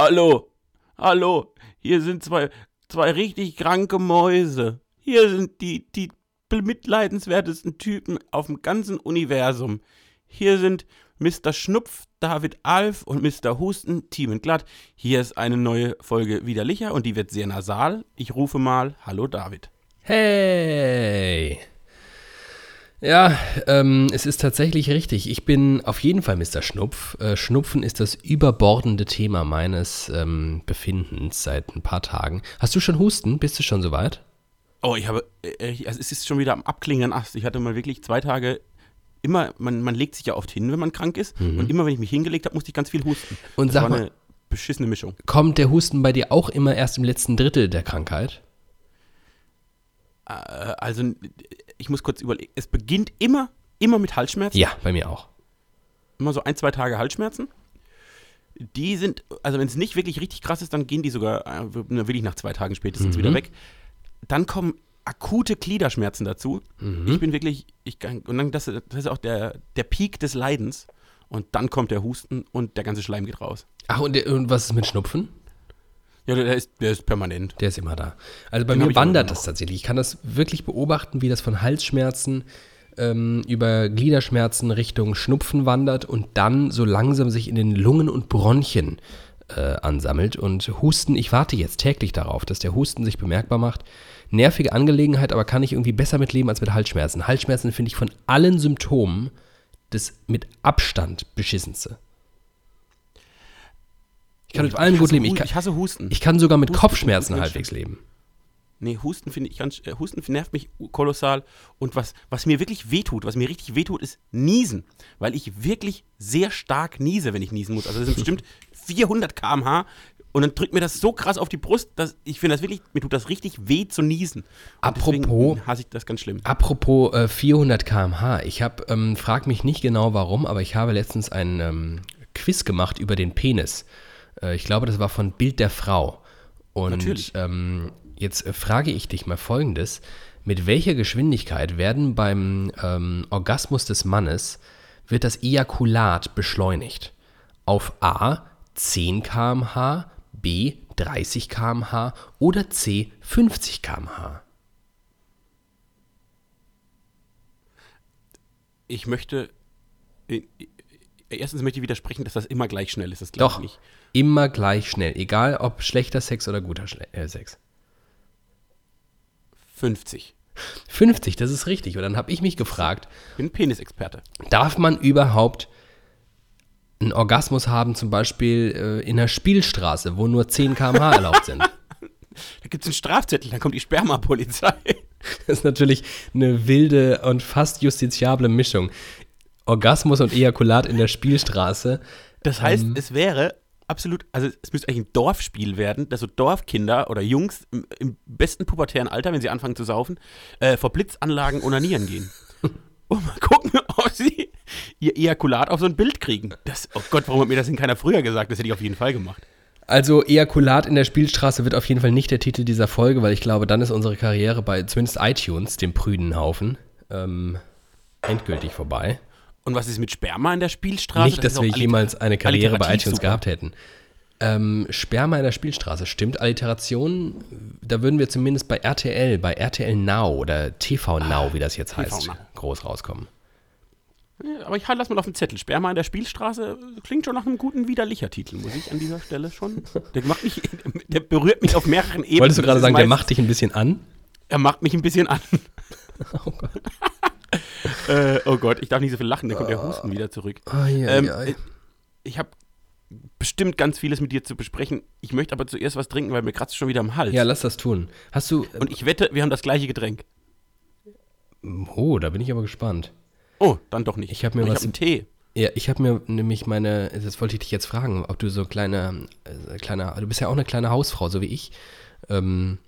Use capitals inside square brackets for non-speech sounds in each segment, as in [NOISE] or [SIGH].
Hallo, hallo, hier sind zwei, zwei richtig kranke Mäuse. Hier sind die, die bemitleidenswertesten Typen auf dem ganzen Universum. Hier sind Mr. Schnupf, David Alf und Mr. Husten, Team Glatt. Hier ist eine neue Folge Widerlicher und die wird sehr nasal. Ich rufe mal Hallo David. Hey! Ja, ähm, es ist tatsächlich richtig. Ich bin auf jeden Fall Mr. Schnupf. Äh, Schnupfen ist das überbordende Thema meines ähm, Befindens seit ein paar Tagen. Hast du schon Husten? Bist du schon soweit? Oh, ich habe, äh, also es ist schon wieder am Abklingen Ast. Ich hatte mal wirklich zwei Tage immer, man, man legt sich ja oft hin, wenn man krank ist. Mhm. Und immer, wenn ich mich hingelegt habe, musste ich ganz viel husten. Und das sag war mal, eine beschissene Mischung. kommt der Husten bei dir auch immer erst im letzten Drittel der Krankheit? Äh, also, ich muss kurz überlegen. Es beginnt immer, immer mit Halsschmerzen. Ja, bei mir auch. Immer so ein, zwei Tage Halsschmerzen. Die sind, also wenn es nicht wirklich richtig krass ist, dann gehen die sogar, äh, wirklich nach zwei Tagen spätestens Mhm. wieder weg. Dann kommen akute Gliederschmerzen dazu. Mhm. Ich bin wirklich, ich kann, und dann, das, das ist auch der, der Peak des Leidens. Und dann kommt der Husten und der ganze Schleim geht raus. Ach, und, der, und was ist mit Schnupfen? Ja, der ist, der ist permanent. Der ist immer da. Also bei Den mir wandert das tatsächlich. Ich kann das wirklich beobachten, wie das von Halsschmerzen ähm, über Gliederschmerzen Richtung Schnupfen wandert und dann so langsam sich in den Lungen und Bronchien äh, ansammelt. Und Husten, ich warte jetzt täglich darauf, dass der Husten sich bemerkbar macht. Nervige Angelegenheit, aber kann ich irgendwie besser mitleben als mit Halsschmerzen. Halsschmerzen finde ich von allen Symptomen das mit Abstand beschissenste. Ich kann mit allem gut leben. Ich kann, ich hasse Husten. ich kann sogar mit Husten Kopfschmerzen ganz halbwegs leben. Nee, Husten finde ich ganz, äh, Husten nervt mich kolossal. Und was, was mir wirklich wehtut, was mir richtig wehtut, ist Niesen. Weil ich wirklich sehr stark niese, wenn ich niesen muss. Also das sind [LAUGHS] bestimmt 400 km/h. Und dann drückt mir das so krass auf die Brust, dass ich finde das wirklich, mir tut das richtig weh zu niesen. Und Apropos- hasse ich das ganz schlimm. Apropos äh, 400 km/h. Ich habe, ähm, frag mich nicht genau warum, aber ich habe letztens ein ähm, Quiz gemacht über den Penis. Äh, ich glaube, das war von Bild der Frau. Und. Ähm, jetzt äh, frage ich dich mal folgendes. Mit welcher Geschwindigkeit werden beim ähm, Orgasmus des Mannes, wird das Ejakulat beschleunigt? Auf A 10 km/h, B 30 km/h oder C 50 km/h? Ich möchte, äh, äh, erstens möchte ich widersprechen, dass das immer gleich schnell ist. Das glaube ich nicht. Immer gleich schnell. Egal ob schlechter Sex oder guter Schle äh, Sex. 50. 50, das ist richtig. Und dann habe ich mich gefragt, Bin Penisexperte. darf man überhaupt einen Orgasmus haben, zum Beispiel äh, in einer Spielstraße, wo nur 10 km/h erlaubt sind? [LAUGHS] Da gibt es einen Strafzettel, dann kommt die Spermapolizei. [LAUGHS] Das ist natürlich eine wilde und fast justiziable Mischung. Orgasmus und Ejakulat in der Spielstraße. Das heißt, Ähm. es wäre absolut, also es müsste eigentlich ein Dorfspiel werden, dass so Dorfkinder oder Jungs im, im besten pubertären Alter, wenn sie anfangen zu saufen, äh, vor Blitzanlagen onanieren gehen. [LAUGHS] Und mal gucken, ob sie ihr Ejakulat auf so ein Bild kriegen. Das, oh Gott, warum hat mir das denn keiner früher gesagt? Das hätte ich auf jeden Fall gemacht. Also Ejakulat in der Spielstraße wird auf jeden Fall nicht der Titel dieser Folge, weil ich glaube, dann ist unsere Karriere bei zumindest iTunes, dem prüden Haufen, ähm, endgültig vorbei. Und was ist mit Sperma in der Spielstraße? nicht, Das dass wir jemals eine Karriere bei iTunes super. gehabt hätten. Ähm, Sperma in der Spielstraße, stimmt. Alliteration, da würden wir zumindest bei RTL, bei RTL Now oder TV Now, wie das jetzt TV heißt, Now. groß rauskommen. Ja, Aber ich halte das mal auf den Zettel. Sperma in der Spielstraße klingt schon nach einem guten widerlicher Titel, muss ich an dieser Stelle schon. Der macht mich, der berührt mich auf mehreren Ebenen. Wolltest du gerade sagen, der macht dich ein bisschen an? Er macht mich ein bisschen an. [LAUGHS] Oh Gott. Äh, oh Gott, ich darf nicht so viel lachen, dann kommt der Husten wieder zurück. Ai, ai, Ähm, äh, ich habe bestimmt ganz vieles mit dir zu besprechen. Ich möchte aber zuerst was trinken, weil mir kratzt schon wieder am Hals. Ja, lass das tun. Hast du. Und ich wette, wir haben das gleiche Getränk. Oh, da bin ich aber gespannt. Oh, dann doch nicht. Ich hab mir Und was- Ich habe einen Tee. Ja, ich habe mir nämlich meine, das wollte ich dich jetzt fragen, ob du so kleine, äh, kleine, du bist ja auch eine kleine Hausfrau, so wie ich, ähm,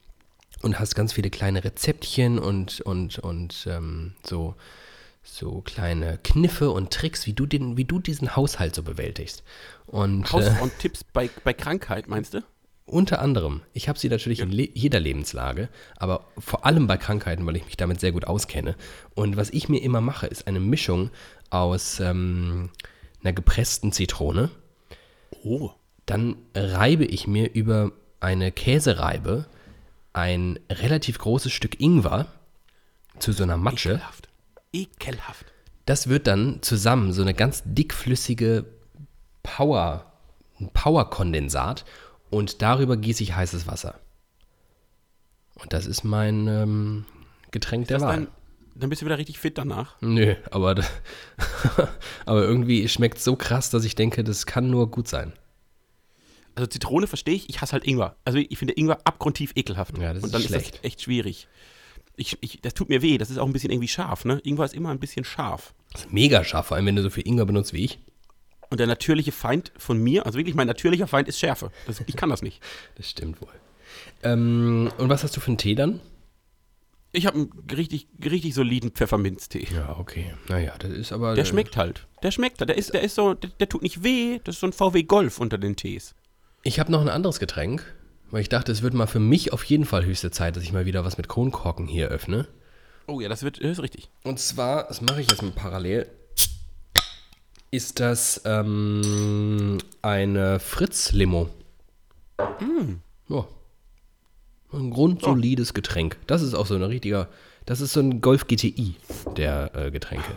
und hast ganz viele kleine Rezeptchen und, und, und ähm, so, so kleine Kniffe und Tricks, wie du, den, wie du diesen Haushalt so bewältigst. Und äh, Hausfrauentipps bei, bei Krankheit, meinst du? unter anderem, ich habe sie natürlich in le jeder Lebenslage, aber vor allem bei Krankheiten, weil ich mich damit sehr gut auskenne. Und was ich mir immer mache, ist eine Mischung aus ähm, einer gepressten Zitrone, Oh. dann reibe ich mir über eine Käsereibe ein relativ großes Stück Ingwer zu so einer Matsche. Ekelhaft. Ekelhaft. Das wird dann zusammen so eine ganz dickflüssige Power, ein Powerkondensat und darüber gieße ich heißes Wasser. Und das ist mein ähm, Getränk der Das Wahl. dann, dann bist du wieder richtig fit danach. Nö, aber, [LAUGHS] aber irgendwie schmeckt so krass, dass ich denke, das kann nur gut sein. Also Zitrone verstehe ich, ich hasse halt Ingwer. Also ich finde Ingwer abgrundtief ekelhaft. Ja, das Und ist dann schlecht. ist das echt schwierig. Ich, ich, das tut mir weh, das ist auch ein bisschen irgendwie scharf, ne? Ingwer ist immer ein bisschen scharf. Das ist mega scharf, vor allem wenn du so viel Ingwer benutzt wie ich. Und der natürliche Feind von mir, also wirklich mein natürlicher Feind ist Schärfe. Das, ich kann das nicht. [LAUGHS] Das stimmt wohl. Ähm, und was hast du für einen Tee dann? Ich habe einen richtig, richtig soliden Pfefferminztee. Ja, okay. Naja, das ist aber. Der schmeckt halt. Der schmeckt. Der ist, der ist so, der, der tut nicht weh. Das ist so ein VW Golf unter den Tees. Ich habe noch ein anderes Getränk, weil ich dachte, es wird mal für mich auf jeden Fall höchste Zeit, dass ich mal wieder was mit Kronkorken hier öffne. Oh ja, das wird, das ist richtig. Und zwar, das mache ich jetzt mal parallel, ist das ähm, eine Fritz-Limo. Ja. Ein grundsolides Getränk. Das ist auch so ein richtiger, das ist so ein Golf GTI der äh, Getränke. [LAUGHS]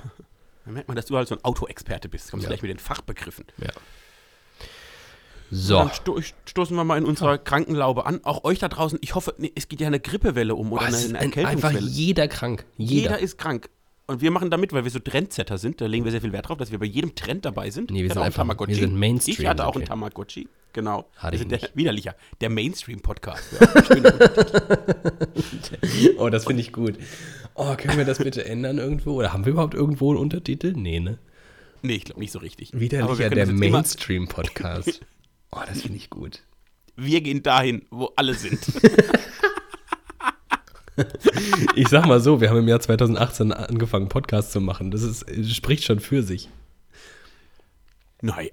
Da merkt man, dass du halt so ein Autoexperte bist. Kommst Ja. gleich mit den Fachbegriffen. Ja. So. Dann sto stoßen wir mal in unserer Krankenlaube an. Auch euch da draußen, ich hoffe, nee, es geht ja eine Grippewelle um oder Oh, eine, eine ein, einfach Erkältungswelle. jeder krank. Jeder. Jeder ist krank. Und wir machen da mit, weil wir so Trendsetter sind. Da legen wir sehr viel Wert drauf, dass wir bei jedem Trend dabei sind. Nee, wir sind einfach- Tamagotchi. wir sind Mainstream, Ich hatte auch sind einen. Tamagotchi. Genau. Hatte wir ich sind der, widerlicher. Der Mainstream-Podcast. Ja. [LAUGHS] Oh, das finde ich gut. Oh, können wir das bitte ändern irgendwo? Oder haben wir überhaupt irgendwo einen Untertitel? Nee, ne? nee, ich glaube nicht so richtig. Widerlicher der Mainstream-Podcast. Oh, das finde ich gut. Wir gehen dahin, wo alle sind. [LAUGHS] Ich sag mal so, wir haben im Jahr 2018 angefangen, Podcasts zu machen. Das ist, spricht schon für sich. Nein,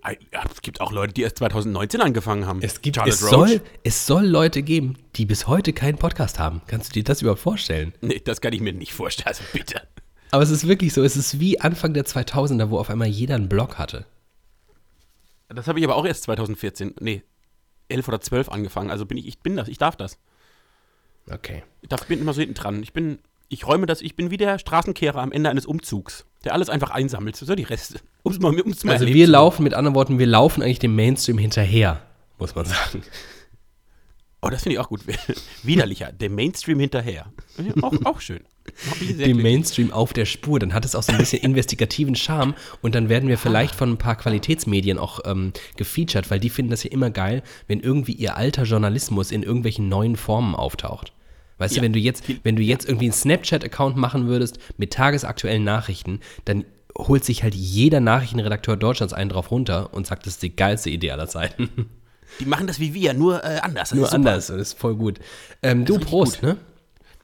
es gibt auch Leute, die erst 2019 angefangen haben. Es, gibt, Charlotte es, Roach. soll, es soll Leute geben, die bis heute keinen Podcast haben. Kannst du dir das überhaupt vorstellen? Nee, das kann ich mir nicht vorstellen. Also bitte. Aber es ist wirklich so, es ist wie Anfang der 2000er, wo auf einmal jeder einen Blog hatte. Das habe ich aber auch erst 2014, nee, 11 oder 12 angefangen. Also bin ich, ich bin das, ich darf das. Okay. Ich darf, bin immer so hinten dran. Ich bin, ich räume das, ich bin wie der Straßenkehrer am Ende eines Umzugs, der alles einfach einsammelt. So die Reste. [LAUGHS] Um's mal, um's mal Also wir laufen, mit anderen Worten, wir laufen eigentlich dem Mainstream hinterher, muss man sagen. Oh, das finde ich auch gut. [LAUGHS] Widerlicher, dem Mainstream hinterher. Auch, auch schön. Dem. Mainstream auf der Spur. Dann hat es auch so ein bisschen [LAUGHS] investigativen Charme und dann werden wir vielleicht von ein paar Qualitätsmedien auch ähm, gefeatured, weil die finden das ja immer geil, wenn irgendwie ihr alter Journalismus in irgendwelchen neuen Formen auftaucht. Weißt du, Ja. wenn du jetzt, wenn du jetzt irgendwie einen Snapchat-Account machen würdest mit tagesaktuellen Nachrichten, dann holt sich halt jeder Nachrichtenredakteur Deutschlands einen drauf runter und sagt, das ist die geilste Idee aller Zeiten. Die machen das wie wir, nur äh, anders. Das Nur anders das ist voll gut. Ähm, du, Prost, ne?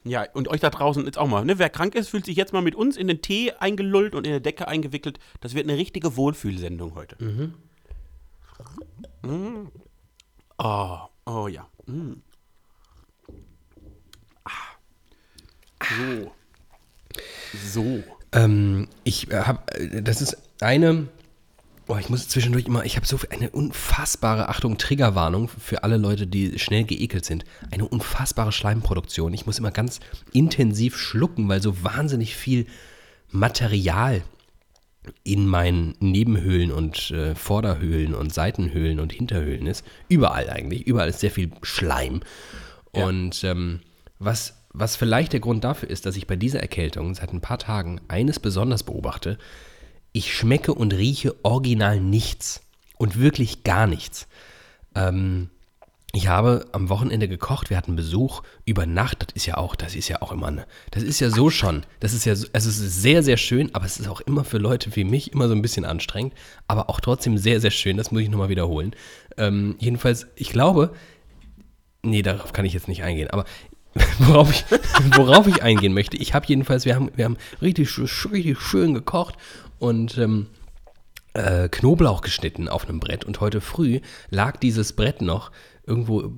Ja, und euch da draußen jetzt auch mal. Ne? Wer krank ist, fühlt sich jetzt mal mit uns in den Tee eingelullt und in der Decke eingewickelt. Das wird eine richtige Wohlfühlsendung heute. Mhm. Oh, oh ja. Mm. Ah. So. So. Ähm, ich habe, das ist eine, oh, ich muss zwischendurch immer, ich habe so eine unfassbare, Achtung, Triggerwarnung für alle Leute, die schnell geekelt sind. Eine unfassbare Schleimproduktion. Ich muss immer ganz intensiv schlucken, weil so wahnsinnig viel Material in meinen Nebenhöhlen und äh, Vorderhöhlen und Seitenhöhlen und Hinterhöhlen ist. Überall eigentlich. Überall ist sehr viel Schleim. Und ähm, was, was vielleicht der Grund dafür ist, dass ich bei dieser Erkältung seit ein paar Tagen eines besonders beobachte, ich schmecke und rieche original nichts. Und wirklich gar nichts. Ähm, ich habe am Wochenende gekocht, wir hatten Besuch über Nacht, das ist ja auch, das ist ja auch immer, eine, das ist ja so schon, das ist ja, so, also es ist sehr, sehr schön, aber es ist auch immer für Leute wie mich immer so ein bisschen anstrengend, aber auch trotzdem sehr, sehr schön, das muss ich nochmal wiederholen. Ähm, jedenfalls, ich glaube, nee, darauf kann ich jetzt nicht eingehen, aber [LAUGHS] worauf ich, worauf ich eingehen möchte, ich habe jedenfalls, wir haben, wir haben richtig, richtig schön gekocht und ähm, äh, Knoblauch geschnitten auf einem Brett und heute früh lag dieses Brett noch irgendwo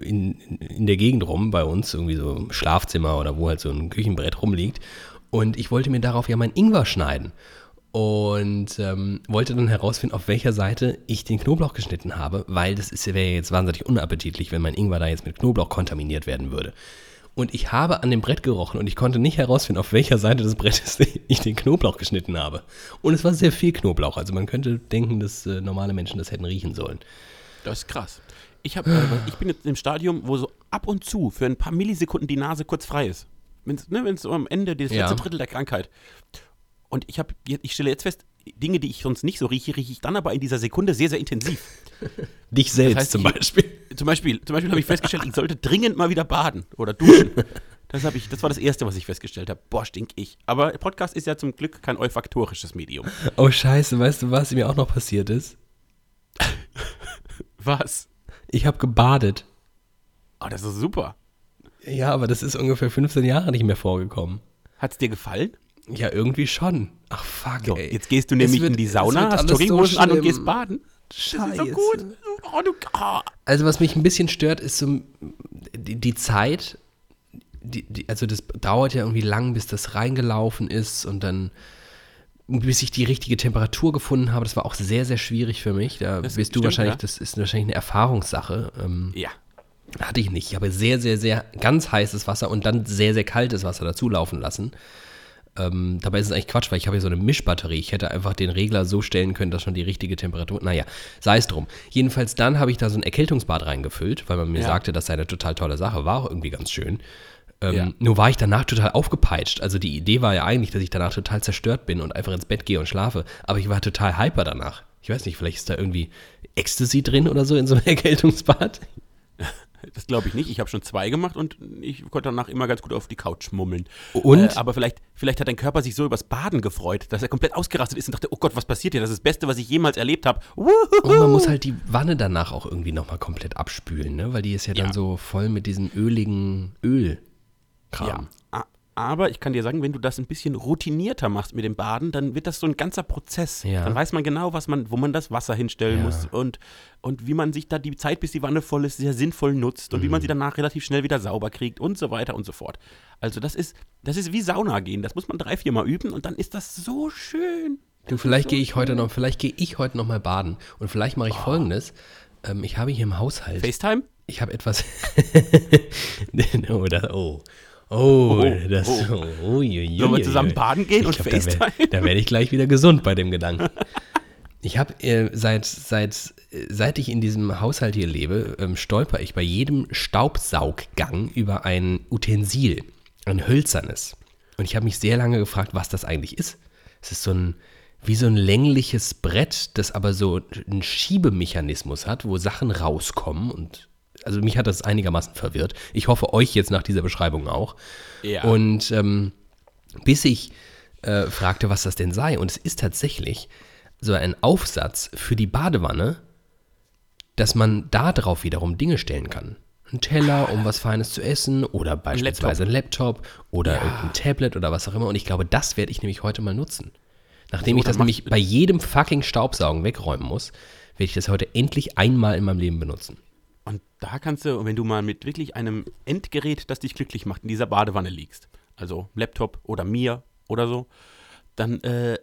in, in der Gegend rum bei uns, irgendwie so im Schlafzimmer oder wo halt so ein Küchenbrett rumliegt und ich wollte mir darauf ja mein Ingwer schneiden und ähm, wollte dann herausfinden, auf welcher Seite ich den Knoblauch geschnitten habe, weil das wäre ja jetzt wahnsinnig unappetitlich, wenn mein Ingwer da jetzt mit Knoblauch kontaminiert werden würde. Und ich habe an dem Brett gerochen und ich konnte nicht herausfinden, auf welcher Seite des Brettes [LAUGHS] ich den Knoblauch geschnitten habe. Und es war sehr viel Knoblauch. Also man könnte denken, dass äh, normale Menschen das hätten riechen sollen. Das ist krass. Ich, hab, äh, ich bin jetzt im Stadium, wo so ab und zu für ein paar Millisekunden die Nase kurz frei ist. Wenn es ne, so am Ende des Ja. letzten Drittel der Krankheit. Und ich, hab, ich stelle jetzt fest, Dinge, die ich sonst nicht so rieche, rieche ich dann aber in dieser Sekunde sehr, sehr intensiv. [LAUGHS] Dich selbst heißt, zum ich- Beispiel. Zum Beispiel, zum Beispiel habe ich festgestellt, ich sollte dringend mal wieder baden oder duschen. [LAUGHS] Das, ich, das war das Erste, was ich festgestellt habe. Boah, stink ich. Aber Podcast ist ja zum Glück kein olfaktorisches Medium. Oh scheiße, weißt du, was mir auch noch passiert ist? [LAUGHS] Was? Ich habe gebadet. Oh, das ist super. Ja, aber das ist ungefähr 15 Jahre nicht mehr vorgekommen. Hat es dir gefallen? Ja, irgendwie schon. Ach fuck, So, ey. jetzt gehst du nämlich wird- in die Sauna, hast Jogginghosen so an und gehst baden. Das Scheiße. ist so gut. Oh, du, oh. Also was mich ein bisschen stört, ist so die, die Zeit, die, die, also das dauert ja irgendwie lang, bis das reingelaufen ist und dann bis ich die richtige Temperatur gefunden habe. Das war auch sehr, sehr schwierig für mich. Da Das bist du stimmt, wahrscheinlich, ja. das ist wahrscheinlich eine Erfahrungssache. Ähm, Ja. hatte ich nicht. Ich habe sehr, sehr, sehr ganz heißes Wasser und dann sehr, sehr kaltes Wasser dazu laufen lassen. Ähm, dabei ist es eigentlich Quatsch, weil ich habe ja so eine Mischbatterie. Ich hätte einfach den Regler so stellen können, dass schon die richtige Temperatur. Naja, sei es drum. Jedenfalls dann habe ich da so ein Erkältungsbad reingefüllt, weil man mir Ja. sagte, das sei eine total tolle Sache. War auch irgendwie ganz schön. Ähm, Ja. Nur war ich danach total aufgepeitscht. Also die Idee war ja eigentlich, dass ich danach total zerstört bin und einfach ins Bett gehe und schlafe. Aber ich war total hyper danach. Ich weiß nicht, vielleicht ist da irgendwie Ecstasy drin oder so in so einem [LAUGHS] Erkältungsbad. Das glaube ich nicht. Ich habe schon zwei gemacht und ich konnte danach immer ganz gut auf die Couch mummeln. Und? Äh, aber vielleicht, vielleicht hat dein Körper sich so übers Baden gefreut, dass er komplett ausgerastet ist und dachte, oh Gott, was passiert hier? Das ist das Beste, was ich jemals erlebt habe. Und man muss halt die Wanne danach auch irgendwie nochmal komplett abspülen, ne? Weil die ist ja dann Ja. so voll mit diesem öligen Ölkram. Ja. Aber ich kann dir sagen, wenn du das ein bisschen routinierter machst mit dem Baden, dann wird das so ein ganzer Prozess. Ja. Dann weiß man genau, was man, wo man das Wasser hinstellen Ja. muss und, und wie man sich da die Zeit, bis die Wanne voll ist, sehr sinnvoll nutzt und wie Mhm. man sie danach relativ schnell wieder sauber kriegt und so weiter und so fort. Also das ist, das ist wie Sauna gehen. Das muss man drei, vier Mal üben und dann ist das so schön. Du, vielleicht gehe ich heute noch, vielleicht gehe ich heute noch mal baden. Und vielleicht Oh. mache ich folgendes. Ähm, ich habe hier im Haushalt, FaceTime? ich habe etwas. [LAUGHS] oh, das, oh. Oh, Oh, das. oh. Oh, ui, Sollen wir zusammen baden gehen Ich und glaub, da FaceTime? werde da werd ich gleich wieder gesund bei dem Gedanken. [LAUGHS] Ich habe äh, seit, seit, seit ich in diesem Haushalt hier lebe, ähm, stolper ich bei jedem Staubsauggang über ein Utensil, ein hölzernes. Und ich habe mich sehr lange gefragt, was das eigentlich ist. Es ist so ein, wie so ein längliches Brett, das aber so einen Schiebemechanismus hat, wo Sachen rauskommen und also mich hat das einigermaßen verwirrt. Ich hoffe euch jetzt nach dieser Beschreibung auch. Ja. Und ähm, bis ich äh, fragte, was das denn sei. Und es ist tatsächlich so ein Aufsatz für die Badewanne, dass man da drauf wiederum Dinge stellen kann. Ein Teller, um was Feines zu essen oder beispielsweise ein Laptop oder irgendein Tablet oder was auch immer. Und ich glaube, das werde ich nämlich heute mal nutzen. Nachdem So, ich das nämlich bei jedem fucking Staubsaugen wegräumen muss, werde ich das heute endlich einmal in meinem Leben benutzen. Und da kannst du, wenn du mal mit wirklich einem Endgerät, das dich glücklich macht, in dieser Badewanne liegst, also Laptop oder mir oder so, dann, äh,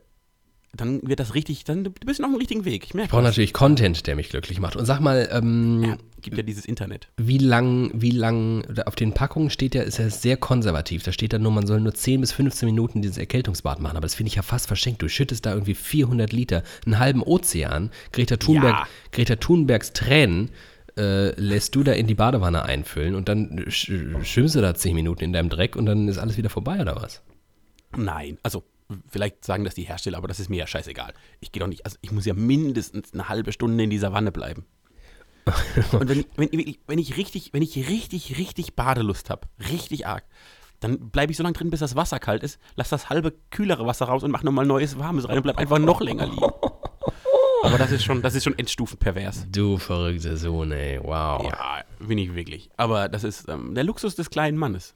dann wird das richtig, dann du bist du auf dem richtigen Weg. Ich merke Ich brauche natürlich Content, der mich glücklich macht. Und sag mal, ähm, Ja, gibt ja dieses Internet. wie lang, wie lang, auf den Packungen steht ja, ist ja sehr konservativ. Da steht dann nur, man soll nur 10 bis 15 Minuten dieses Erkältungsbad machen. Aber das finde ich ja fast verschenkt. Du schüttest da irgendwie 400 Liter, einen halben Ozean. Greta Thunberg, Ja. Greta Thunbergs Tränen äh, lässt du da in die Badewanne einfüllen und dann sch schwimmst du da 10 Minuten in deinem Dreck und dann ist alles wieder vorbei, oder was? Nein, also vielleicht sagen das die Hersteller, aber das ist mir ja scheißegal. Ich gehe doch nicht, also ich muss ja mindestens eine halbe Stunde in dieser Wanne bleiben. [LAUGHS] Und wenn ich, wenn, ich- wenn ich richtig, wenn ich richtig, richtig Badelust habe, richtig arg, dann bleibe ich so lange drin, bis das Wasser kalt ist, lass das halbe kühlere Wasser raus und mach nochmal neues warmes rein und bleib einfach noch länger liegen. Aber das ist schon, das ist schon endstufenpervers. Du verrückter Sohn, ey, wow. Ja, bin ich wirklich. Aber das ist ähm, der Luxus des kleinen Mannes.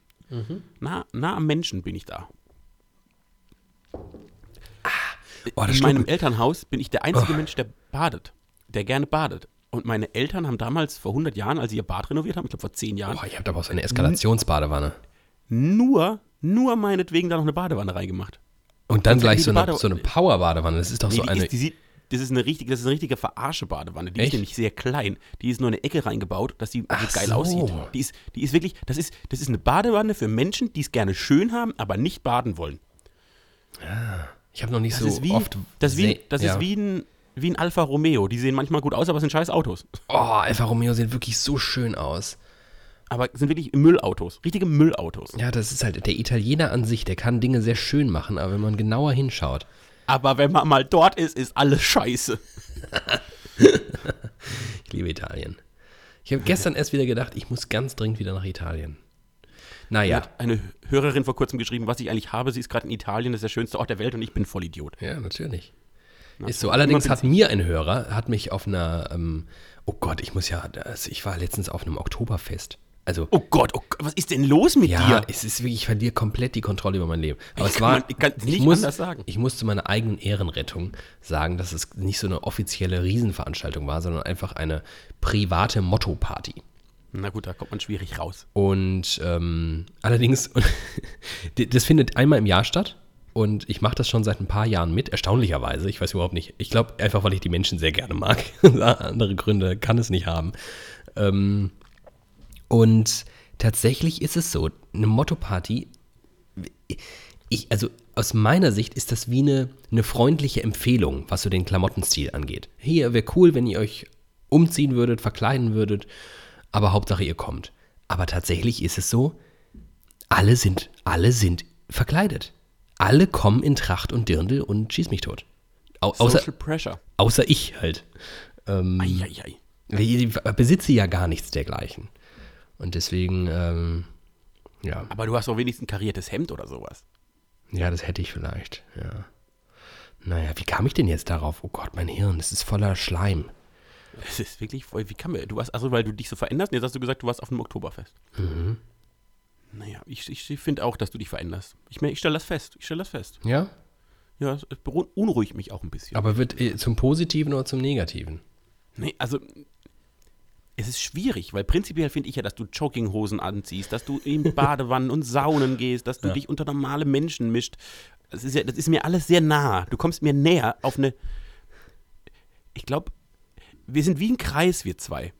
Nah, nah am Menschen bin ich da. Oh, das In meinem Schlucken- Elternhaus bin ich der einzige Mensch, der badet, der gerne badet. Und meine Eltern haben damals vor 100 Jahren, als sie ihr Bad renoviert haben, ich glaube vor 10 Jahren, Boah, ich habe aber auch so eine Eskalationsbadewanne. nur, nur meinetwegen da noch eine Badewanne reingemacht. Und dann du gleich so eine, so eine Power-Badewanne. Das ist doch Nee, so eine. ist, die sieht, das ist eine richtige, das ist eine richtige Verarsche-Badewanne. Die Echt? ist nämlich sehr klein. Die ist nur in eine Ecke reingebaut, dass die so Ach geil so. aussieht. Die ist, die ist wirklich, das ist, das ist eine Badewanne für Menschen, die es gerne schön haben, aber nicht baden wollen. ich habe noch nicht Das so ist wie, oft. das ist wie, das ja. ist wie ein, wie ein Alfa Romeo. Die sehen manchmal gut aus, aber sind scheiß Autos. Oh, Alfa Romeo sieht wirklich so schön aus. Aber sind wirklich Müllautos. Richtige Müllautos. Ja, das ist halt der Italiener an sich, der kann Dinge sehr schön machen, aber wenn man genauer hinschaut. Aber wenn man mal dort ist, ist alles scheiße. [LAUGHS] Ich liebe Italien. Ich habe gestern erst wieder gedacht, ich muss ganz dringend wieder nach Italien. Naja, Hat eine Hörerin vor kurzem geschrieben, was ich eigentlich habe. Sie ist gerade in Italien, das ist der schönste Ort der Welt und ich bin Vollidiot. ja, natürlich. Na, Ist so. Allerdings hat mir ein Hörer, hat mich auf einer, ähm, oh Gott, ich muss ja, das, ich war letztens auf einem Oktoberfest. Also, Oh Gott, oh Gott, was ist denn los mit ja, dir? es ist wirklich, ich verliere komplett die Kontrolle über mein Leben. Aber es Kann war, man- ich kann es nicht muss, anders sagen. Ich musste meiner eigenen Ehrenrettung sagen, dass es nicht so eine offizielle Riesenveranstaltung war, sondern einfach eine private Motto-Party. Na gut, da kommt man schwierig raus. Und ähm, allerdings, [LAUGHS] das findet einmal im Jahr statt. Und ich mache das schon seit ein paar Jahren mit, erstaunlicherweise. Ich weiß überhaupt nicht. Ich glaube einfach, weil ich die Menschen sehr gerne mag. [LAUGHS] Andere Gründe kann es nicht haben. Ähm, und tatsächlich ist es so, eine Motto-Party, ich, also aus meiner Sicht ist das wie eine, eine freundliche Empfehlung, was so den Klamottenstil angeht. Hier, wäre cool, wenn ihr euch umziehen würdet, verkleiden würdet, aber Hauptsache ihr kommt. Aber tatsächlich ist es so, alle sind, alle sind verkleidet. Alle kommen in Tracht und Dirndl und schieß mich tot. Au, außer, Social Pressure. außer ich halt. Ähm, Eieiei. ich besitze ja gar nichts dergleichen. Und deswegen, ähm, ja. Aber du hast doch wenigstens ein kariertes Hemd oder sowas. Ja, das hätte ich vielleicht, ja. Naja, wie kam ich denn jetzt darauf? Oh Gott, mein Hirn, das ist voller Schleim. Das ist wirklich voll, wie kann man, du warst, also weil du dich so veränderst, jetzt hast du gesagt, du warst auf einem Oktoberfest. Mhm. Naja, ich, ich finde auch, dass du dich veränderst. Ich, ich stelle das fest, ich stelle das fest. Ja? Ja, es es beunruhigt mich auch ein bisschen. Aber wird äh, zum Positiven oder zum Negativen? Nee, also es ist schwierig, weil prinzipiell finde ich ja, dass du Jogginghosen anziehst, dass du in [LAUGHS] Badewannen und Saunen gehst, dass du Ja. dich unter normale Menschen mischt. Das ist, ja, das ist mir alles sehr nah. Du kommst mir näher auf eine. Ich glaube, wir sind wie ein Kreis, wir zwei.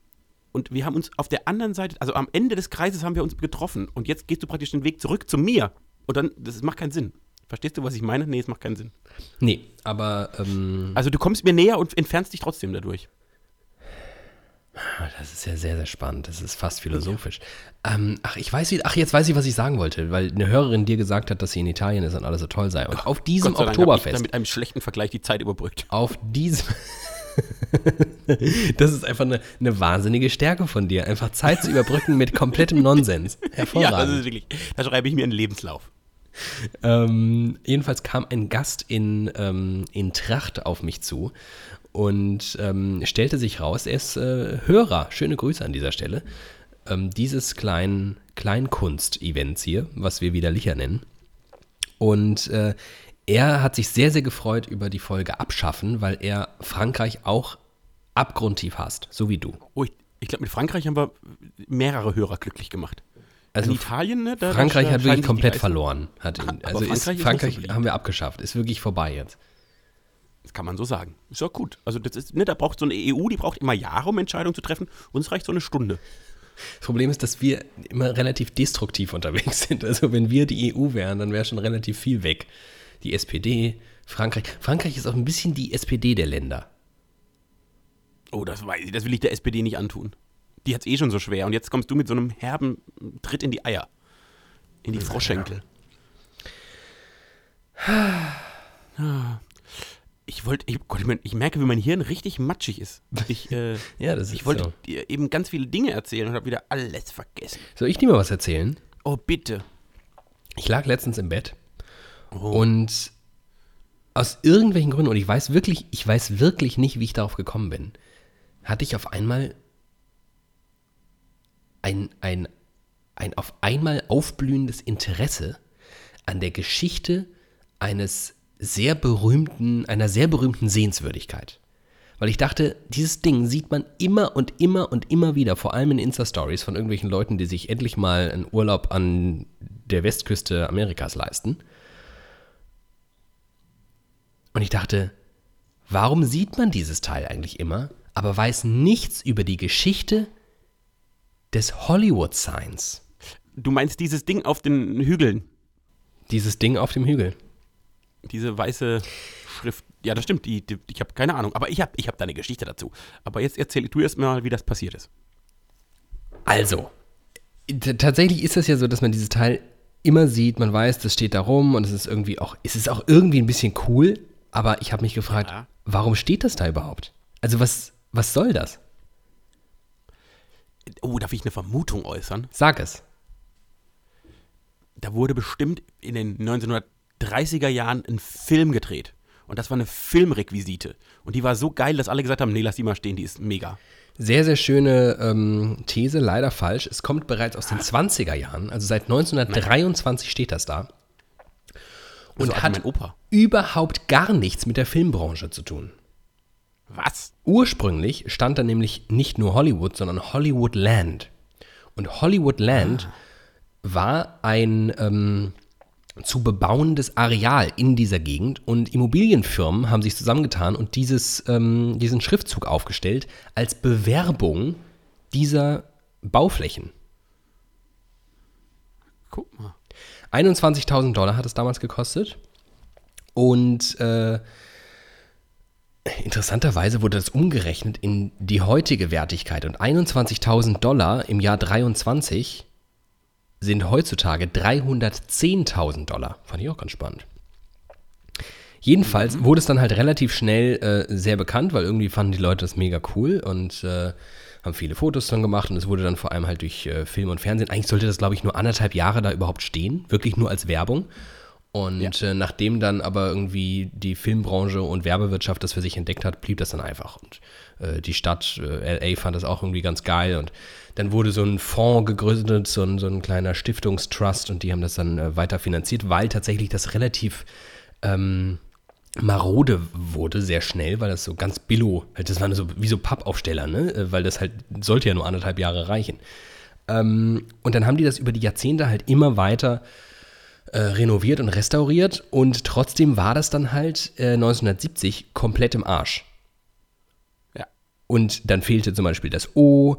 Und wir haben uns auf der anderen Seite, also am Ende des Kreises haben wir uns getroffen. Und jetzt gehst du praktisch den Weg zurück zu mir. Und dann, das macht keinen Sinn. Verstehst du, was ich meine? Nee, es macht keinen Sinn. Nee, aber ähm, Also du kommst mir näher und entfernst dich trotzdem dadurch. Das ist ja sehr, sehr spannend. Das ist fast philosophisch. Ähm, ach, ich weiß, wie, ach, jetzt weiß ich, was ich sagen wollte, weil eine Hörerin dir gesagt hat, dass sie in Italien ist und alles so toll sei. Und auf diesem Gott sei Dank ich Oktoberfest, dann mit einem schlechten Vergleich die Zeit überbrückt. auf diesem. [LAUGHS] das ist einfach eine, eine wahnsinnige Stärke von dir, einfach Zeit zu überbrücken mit komplettem Nonsens. [LAUGHS] Ja, Hervorragend. das ist wirklich, da schreibe ich mir einen Lebenslauf. Ähm, jedenfalls kam ein Gast in, ähm, in Tracht auf mich zu und ähm, stellte sich raus, er ist äh, Hörer, schöne Grüße an dieser Stelle, ähm, dieses kleinen Kleinkunst-Events hier, was wir widerlicher nennen. Und äh, er hat sich sehr, sehr gefreut über die Folge Abschaffen, weil er Frankreich auch abgrundtief hasst, so wie du. Oh, ich, ich glaube, mit Frankreich haben wir mehrere Hörer glücklich gemacht. Also in Italien, ne? Da, Frankreich da hat wirklich komplett verloren. Hat ihn, Aber also Frankreich ist, so Frankreich beliebt. haben wir abgeschafft, ist wirklich vorbei jetzt. Das kann man so sagen. Ist ja gut. Also das ist, ne, da braucht so eine EU, die braucht immer Jahre, um Entscheidungen zu treffen. Uns reicht so eine Stunde. Das Problem ist, dass wir immer relativ destruktiv unterwegs sind. Also wenn wir die EU wären, dann wäre schon relativ viel weg. Die SPD, Frankreich. Frankreich ist auch ein bisschen die SPD der Länder. Oh, das weiß ich. Das will ich der SPD nicht antun. Die hat es eh schon so schwer. Und jetzt kommst du mit so einem herben Tritt in die Eier. In die Froschschenkel. Ah. Ich wollte, ich, Gott, ich, mein, ich merke, wie mein Hirn richtig matschig ist. Ich, äh, [LAUGHS] Ja, das ist ich wollte so. dir eben ganz viele Dinge erzählen und habe wieder alles vergessen. Soll ich dir mal was erzählen? Oh, bitte. Ich lag letztens im Bett Oh. und aus irgendwelchen Gründen, und ich weiß wirklich, ich weiß wirklich nicht, wie ich darauf gekommen bin, hatte ich auf einmal ein, ein, ein auf einmal aufblühendes Interesse an der Geschichte eines sehr berühmten, einer sehr berühmten Sehenswürdigkeit. Weil ich dachte, dieses Ding sieht man immer und immer und immer wieder, vor allem in Insta-Stories von irgendwelchen Leuten, die sich endlich mal einen Urlaub an der Westküste Amerikas leisten. Und ich dachte, warum sieht man dieses Teil eigentlich immer, aber weiß nichts über die Geschichte des Hollywood-Signs? Du meinst dieses Ding auf den Hügeln? Dieses Ding auf dem Hügel. Diese weiße Schrift. Ja, das stimmt. Die, die, ich habe keine Ahnung. Aber ich habe ich hab da eine Geschichte dazu. Aber jetzt erzähl du erst mal, wie das passiert ist. Also, tatsächlich ist das ja so, dass man dieses Teil immer sieht, man weiß, das steht da rum und es ist irgendwie auch, es ist auch irgendwie ein bisschen cool, aber ich habe mich gefragt, Ja. warum steht das da überhaupt? Also was, was soll das? Oh, darf ich eine Vermutung äußern? Sag es. Da wurde bestimmt in den 1930er Jahren ein Film gedreht. Und das war eine Filmrequisite. Und die war so geil, dass alle gesagt haben, nee, lass die mal stehen, die ist mega. Sehr, sehr schöne ähm, These, leider falsch. Es kommt bereits aus den 20er Jahren, also seit 1923 steht das da. Und So, also hat überhaupt gar nichts mit der Filmbranche zu tun. Was? Ursprünglich stand da nämlich nicht nur Hollywood, sondern Hollywood Land. Und Hollywood Land war ein ähm, zu bebauendes Areal in dieser Gegend und Immobilienfirmen haben sich zusammengetan und dieses, ähm, diesen Schriftzug aufgestellt als Bewerbung dieser Bauflächen. Guck mal. 21.000 Dollar hat es damals gekostet. Und äh, interessanterweise wurde das umgerechnet in die heutige Wertigkeit. Und 21.000 Dollar im Jahr 23 sind heutzutage 310.000 Dollar. Fand ich auch ganz spannend. Jedenfalls wurde es dann halt relativ schnell äh, sehr bekannt, weil irgendwie fanden die Leute das mega cool und äh, haben viele Fotos dann gemacht und es wurde dann vor allem halt durch äh, Film und Fernsehen. Eigentlich sollte das, glaube ich, nur anderthalb Jahre da überhaupt stehen, wirklich nur als Werbung. Und äh, nachdem dann aber irgendwie die Filmbranche und Werbewirtschaft das für sich entdeckt hat, blieb das dann einfach. Und äh, die Stadt äh, LA fand das auch irgendwie ganz geil. Und dann wurde so ein Fonds gegründet, so ein, so ein kleiner Stiftungstrust und die haben das dann äh, weiter finanziert, weil tatsächlich das relativ ähm, marode wurde sehr schnell, weil das so ganz billo, halt das waren so wie so Pappaufsteller, ne? Äh, Weil das halt sollte ja nur anderthalb Jahre reichen. Ähm, und dann haben die das über die Jahrzehnte halt immer weiter äh, renoviert und restauriert und trotzdem war das dann halt äh, 1970 komplett im Arsch. Ja. Und dann fehlte zum Beispiel das O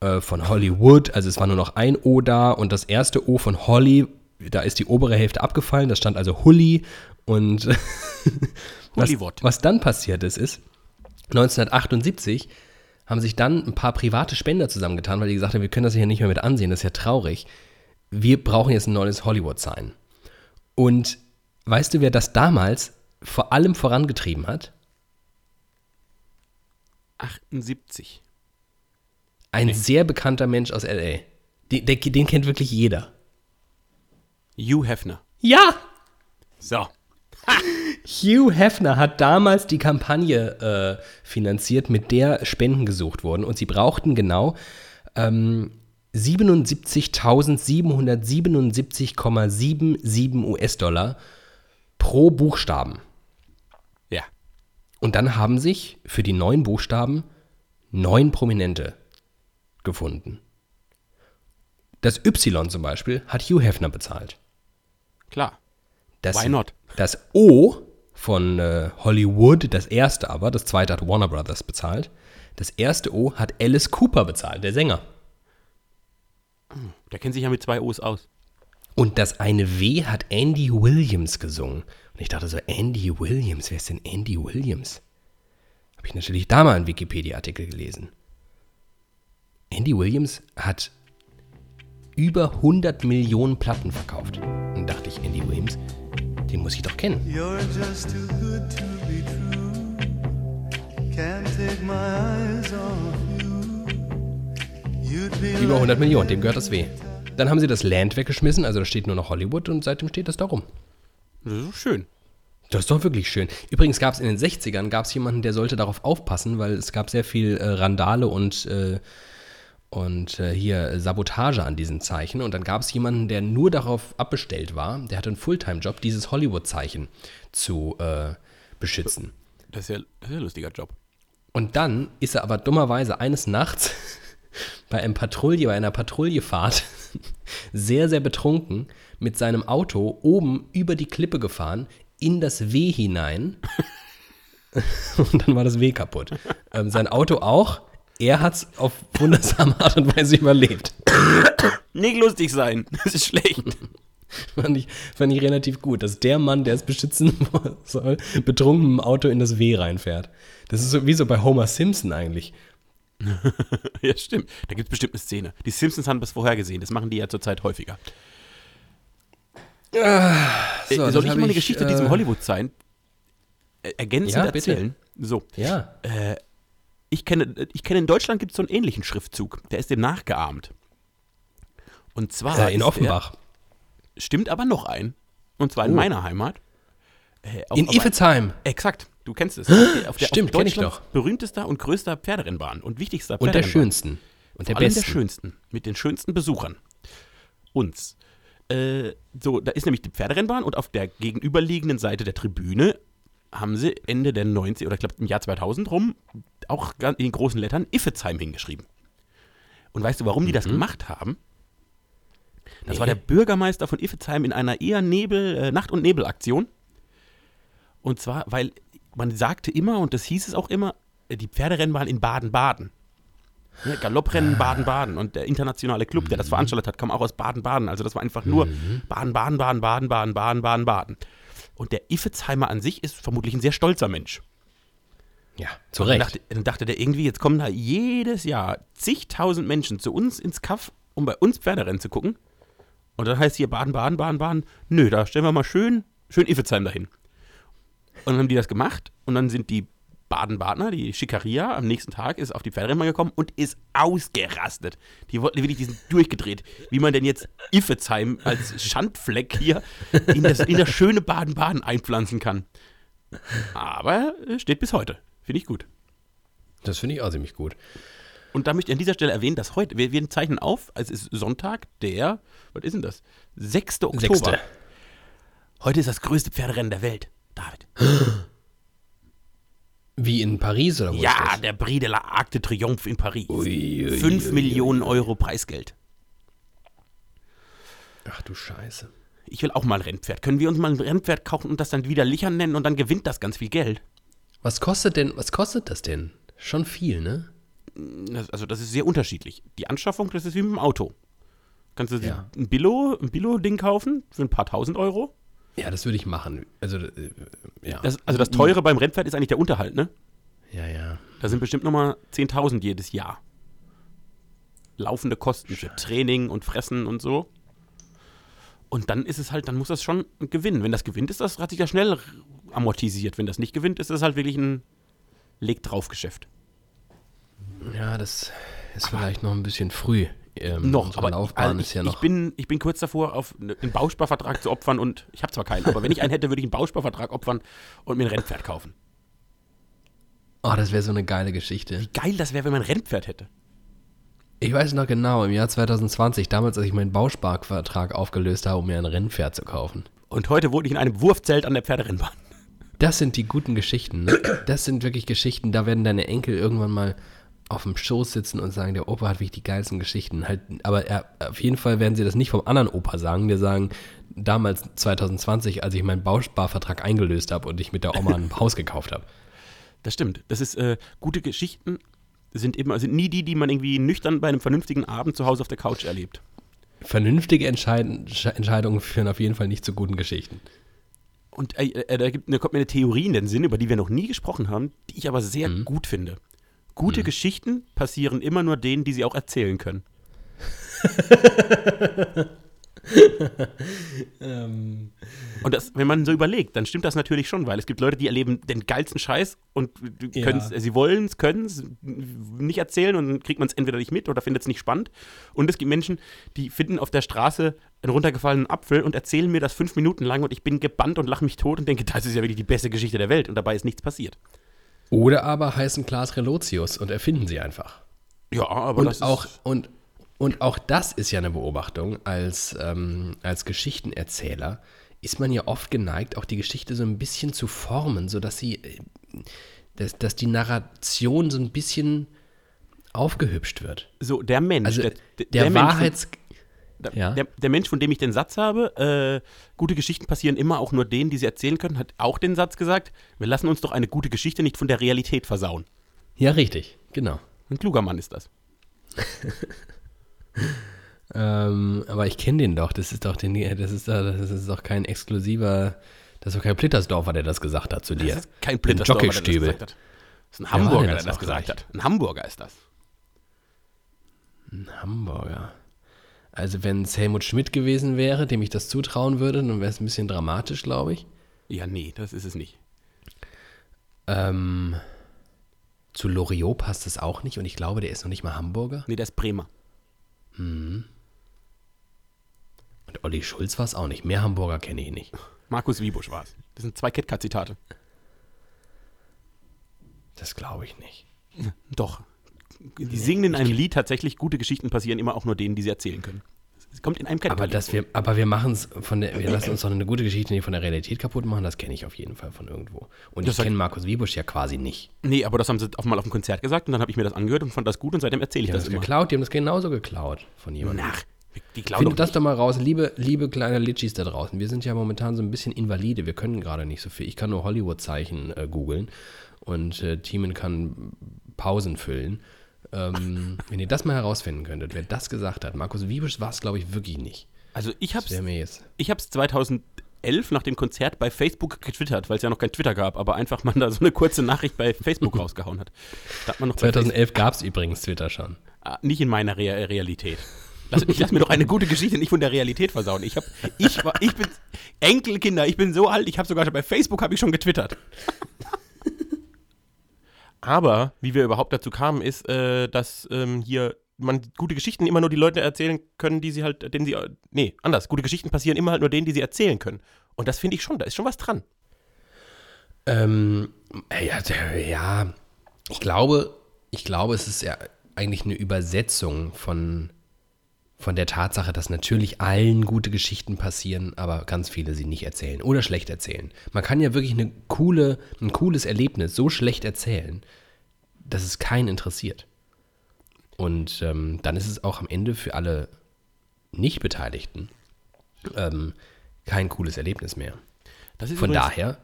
äh, von Hollywood, also es war nur noch ein O da und das erste O von Holly, da ist die obere Hälfte abgefallen, das stand also Hully und [LAUGHS] was, Hollywood. was dann passiert ist, ist, 1978 haben sich dann ein paar private Spender zusammengetan, weil die gesagt haben, wir können das hier nicht mehr mit ansehen, das ist ja traurig. Wir brauchen jetzt ein neues Hollywood-Sign. Und weißt du, wer das damals vor allem vorangetrieben hat? 78. Ein sehr bekannter Mensch aus L.A. Den, den, den kennt wirklich jeder. Hugh Hefner. Ja! So. Hugh Hefner hat damals die Kampagne äh, finanziert, mit der Spenden gesucht wurden. Und sie brauchten genau ähm, 77.777,77 US-Dollar pro Buchstaben. Ja. Und dann haben sich für die neun Buchstaben neun Prominente gefunden. Das Y zum Beispiel hat Hugh Hefner bezahlt. Klar. Das, Why not? Das O von äh, Hollywood, das erste aber, das zweite hat Warner Brothers bezahlt. Das erste O hat Alice Cooper bezahlt, der Sänger. Der kennt sich ja mit zwei O's aus. Und das eine W hat Andy Williams gesungen. Und ich dachte so, Andy Williams, wer ist denn Andy Williams? Habe ich natürlich da mal einen Wikipedia-Artikel gelesen. Andy Williams hat über 100 Millionen Platten verkauft. Und dachte ich, Andy Williams, den muss ich doch kennen. You're just too good to be true. Can't take my eyes off you. You'd be Über like 100 Millionen, dem gehört das weh. Dann haben sie das Land weggeschmissen, also da steht nur noch Hollywood und seitdem steht das da rum. Das ist doch schön. Das ist doch wirklich schön. Übrigens gab es in den 60ern gab's jemanden, der sollte darauf aufpassen, weil es gab sehr viel äh, Randale und, äh, und äh, hier Sabotage an diesen Zeichen. Und dann gab es jemanden, der nur darauf abbestellt war, der hatte einen Fulltime-Job, dieses Hollywood-Zeichen zu äh, beschützen. Das ist, ja, das ist ja ein lustiger Job. Und dann ist er aber dummerweise eines Nachts [LAUGHS] bei einem Patrouille, bei einer Patrouillefahrt [LAUGHS] sehr, sehr betrunken mit seinem Auto oben über die Klippe gefahren, in das W hinein [LAUGHS] und dann war das W kaputt. Ähm, sein Auto auch. Er hat es auf wundersame Art und Weise überlebt. Nicht lustig sein. Das ist schlecht. Fand ich, fand ich relativ gut, dass der Mann, der es beschützen [LAUGHS] soll, betrunken im Auto in das W reinfährt. Das ist so wie so bei Homer Simpson eigentlich. [LAUGHS] ja, stimmt. Da gibt es bestimmt eine Szene. Die Simpsons haben das vorher gesehen. Das machen die ja zurzeit häufiger. So, Äh, das Soll ich mal eine Geschichte äh, diesem Hollywood sein? Äh, ergänzend Ja, bitte. erzählen? So. Ja, Ich kenne, ich kenne in Deutschland gibt es so einen ähnlichen Schriftzug. Der ist dem nachgeahmt. Und zwar. äh, in Offenbach. Der, stimmt aber noch ein. Und zwar in Oh. meiner Heimat. Äh, auf- In ein- Exakt, du kennst es. Auf der, Stimmt, auf kenn ich doch. berühmtester und größter Pferderennbahn und wichtigster Und der Pferderennbahn. schönsten. Und der Vor allem besten. der schönsten, mit den schönsten Besuchern. Uns. Äh, so, da ist nämlich die Pferderennbahn und auf der gegenüberliegenden Seite der Tribüne haben sie Ende der 90 oder ich glaube im Jahr 2000 rum auch in den großen Lettern Iffezheim hingeschrieben. Und weißt du, warum die das gemacht haben? Das war Nee. der Bürgermeister von Iffezheim in einer eher Nebel, äh, Nacht- und Nebelaktion. Und zwar, weil man sagte immer, und das hieß es auch immer, äh, die Pferderennbahn in Baden-Baden. Ne, Galopprennen Baden-Baden. Und der internationale Club, der das veranstaltet hat, kam auch aus Baden-Baden. Also das war einfach nur Baden-Baden, Baden-Baden, Baden-Baden, Baden-Baden. Und der Iffezheimer an sich ist vermutlich ein sehr stolzer Mensch. Ja, zu Und dann Recht. dachte, dann dachte der irgendwie, jetzt kommen da jedes Jahr zigtausend Menschen zu uns ins Kaff, um bei uns Pferderennen zu gucken. Und dann heißt hier Baden, Baden, Baden, Baden. Nö, da stellen wir mal schön, schön Iffezheim dahin. Und dann haben die das gemacht und dann sind die Baden-Badner, die Schikaria, am nächsten Tag ist auf die Pferderennbahn gekommen und ist ausgerastet. Die wollten wirklich, die sind durchgedreht. Wie man denn jetzt Iffezheim als Schandfleck hier in das, in das schöne Baden-Baden einpflanzen kann. Aber äh, steht bis heute. Finde ich gut. Das finde ich auch ziemlich gut. Und da möchte ich an dieser Stelle erwähnen, dass heute, wir, wir zeichnen auf, es ist Sonntag, der, was ist denn das? 6. Oktober. Sechste. Heute ist das größte Pferderennen der Welt, David. [GASPS] Wie in Paris oder wo ist Ja, das? der Prix de la Arc de Triomphe in Paris. Ui, ui, 5 ui, Millionen Euro Preisgeld. Ach du Scheiße. Ich will auch mal ein Rennpferd. Können wir uns mal ein Rennpferd kaufen und das dann wieder Lichern nennen und dann gewinnt das ganz viel Geld? Was kostet denn, was kostet das denn? Schon viel, ne? Das, also das ist sehr unterschiedlich. Die Anschaffung, das ist wie mit dem Auto. Kannst du Ja. ein Billo, ein Billo-Ding kaufen für ein paar tausend Euro? Ja, das würde ich machen. Also, äh, ja. Das, also das Teure beim Rennpferd ist eigentlich der Unterhalt, ne? ja, ja. Da sind bestimmt nochmal 10.000 jedes Jahr. Laufende Kosten für Training und Fressen und so. Und dann ist es halt, dann muss das schon gewinnen. Wenn das gewinnt, ist das, hat sich ja schnell amortisiert. Wenn das nicht gewinnt, ist das halt wirklich ein Leg-drauf-Geschäft. Ja, das ist vielleicht noch ein bisschen früh. Ähm, Noch, aber Laufbahn ich, ist ja noch. ich, bin, ich bin kurz davor, auf ne- einen Bausparvertrag zu opfern und ich habe zwar keinen, aber wenn ich einen hätte, würde ich einen Bausparvertrag opfern und mir ein Rennpferd kaufen. oh, das wäre so eine geile Geschichte. Wie geil das wäre, wenn man ein Rennpferd hätte. Ich weiß noch genau, im Jahr 2020, damals, als ich meinen Bausparvertrag aufgelöst habe, um mir ein Rennpferd zu kaufen. Und heute wohne ich in einem Wurfzelt an der Pferderennbahn. Das sind die guten Geschichten. Ne? Das sind wirklich Geschichten, da werden deine Enkel irgendwann mal auf dem Schoß sitzen und sagen, der Opa hat wirklich die geilsten Geschichten. Halt, aber er, auf jeden Fall werden sie das nicht vom anderen Opa sagen. Die sagen, damals 2020, als ich meinen Bausparvertrag eingelöst habe und ich mit der Oma ein [LAUGHS] Haus gekauft habe. Das stimmt. Das ist, äh, gute Geschichten sind immer, sind nie die, die man irgendwie nüchtern bei einem vernünftigen Abend zu Hause auf der Couch erlebt. Vernünftige Entscheiden, Sche- Entscheidungen führen auf jeden Fall nicht zu guten Geschichten. Und äh, äh, da, gibt, da kommt mir eine Theorie in den Sinn, über die wir noch nie gesprochen haben, die ich aber sehr gut finde. Gute Geschichten passieren immer nur denen, die sie auch erzählen können. [LAUGHS] Und das, wenn man so überlegt, dann stimmt das natürlich schon, weil es gibt Leute, die erleben den geilsten Scheiß und Ja. können's, sie wollen es, können es nicht erzählen und dann kriegt man es entweder nicht mit oder findet es nicht spannend. Und es gibt Menschen, die finden auf der Straße einen runtergefallenen Apfel und erzählen mir das fünf Minuten lang und ich bin gebannt und lache mich tot und denke, das ist ja wirklich die beste Geschichte der Welt und dabei ist nichts passiert. Oder aber heißen Klaas Relotius und erfinden sie einfach. Ja, aber Und das auch, ist, und, und auch das ist ja eine Beobachtung. Als, ähm, als Geschichtenerzähler ist man ja oft geneigt, auch die Geschichte so ein bisschen zu formen, sodass sie, äh, dass, dass die Narration so ein bisschen aufgehübscht wird. so der Mensch, Also der, der, der Mensch, Wahrheits, Da- Ja. Der, der Mensch, von dem ich den Satz habe, äh, gute Geschichten passieren immer auch nur denen, die sie erzählen können, hat auch den Satz gesagt, wir lassen uns doch eine gute Geschichte nicht von der Realität versauen. Ja, richtig, genau. Ein kluger Mann ist das. [LAUGHS] Ähm, aber ich kenne den doch. Das ist doch den, das ist, doch- das ist doch kein exklusiver, das ist doch kein Plittersdorfer, der das gesagt hat zu dir. Das ist kein Im Blitterstorfer, der das gesagt hat. Das ist ein Hamburger, das der das gesagt gleich? hat. Ein Hamburger ist das. Ein Hamburger. Also wenn es Helmut Schmidt gewesen wäre, dem ich das zutrauen würde, dann wäre es ein bisschen dramatisch, glaube ich. Ja, nee, das ist es nicht. Ähm, zu Loriot passt es auch nicht und ich glaube, der ist noch nicht mal Hamburger. Nee, der ist Bremer. Und Olli Schulz war es auch nicht. Mehr Hamburger kenne ich nicht. Markus Wiebusch war es. Das sind zwei KitKat-Zitate. Das glaube ich nicht. Doch. Die singen in einem Lied tatsächlich, gute Geschichten passieren immer auch nur denen, die sie erzählen können. Es kommt in einem Aber, KitKat-Lied dass wir, aber wir machen es von der, wir lassen uns doch eine gute Geschichte nicht von der Realität kaputt machen, das kenne ich auf jeden Fall von irgendwo. Und Das ich kenne Markus Wiebusch ja quasi nicht. Nee, aber das haben sie auch mal auf dem Konzert gesagt und dann habe ich mir das angehört und fand das gut und seitdem erzähle ich Die haben das das immer. geklaut, die haben das genauso geklaut von jemandem. Nach, die glauben Findet doch das doch mal raus, liebe, liebe kleine Litschis da draußen. Wir sind ja momentan so ein bisschen invalide. Wir können gerade nicht so viel. Ich kann nur Hollywood-Zeichen äh, googeln und äh, Thiemen kann Pausen füllen. Ähm, wenn ihr das mal herausfinden könntet, wer das gesagt hat. Markus Wiebusch war es, glaube ich, wirklich nicht. Also ich habe ich hab's 2011 nach dem Konzert bei Facebook getwittert, weil es ja noch kein Twitter gab, aber einfach mal da so eine kurze Nachricht bei Facebook [LAUGHS] rausgehauen hat. Hat man noch bei 2011 gab es übrigens Twitter schon. Ah, nicht in meiner Re Realität. Lass, ich lass mir doch eine gute Geschichte nicht von der Realität versauen. Ich, hab, ich, war, ich bin Enkelkinder, ich bin so alt, ich habe sogar schon bei Facebook habe ich schon getwittert. Aber wie wir überhaupt dazu kamen, ist, äh, dass ähm, hier man gute Geschichten immer nur die Leute erzählen können, die sie halt, denen sie, nee, anders. Gute Geschichten passieren immer halt nur denen, die sie erzählen können. Und das finde ich schon, da ist schon was dran. Ähm, ja, der- ja, ich glaube, ich glaube, es ist ja eigentlich eine Übersetzung von, von der Tatsache, dass natürlich allen gute Geschichten passieren, aber ganz viele sie nicht erzählen oder schlecht erzählen. Man kann ja wirklich eine coole, ein cooles Erlebnis so schlecht erzählen, dass es keinen interessiert. Und ähm, dann ist es auch am Ende für alle Nicht-Beteiligten ähm, kein cooles Erlebnis mehr. Von daher,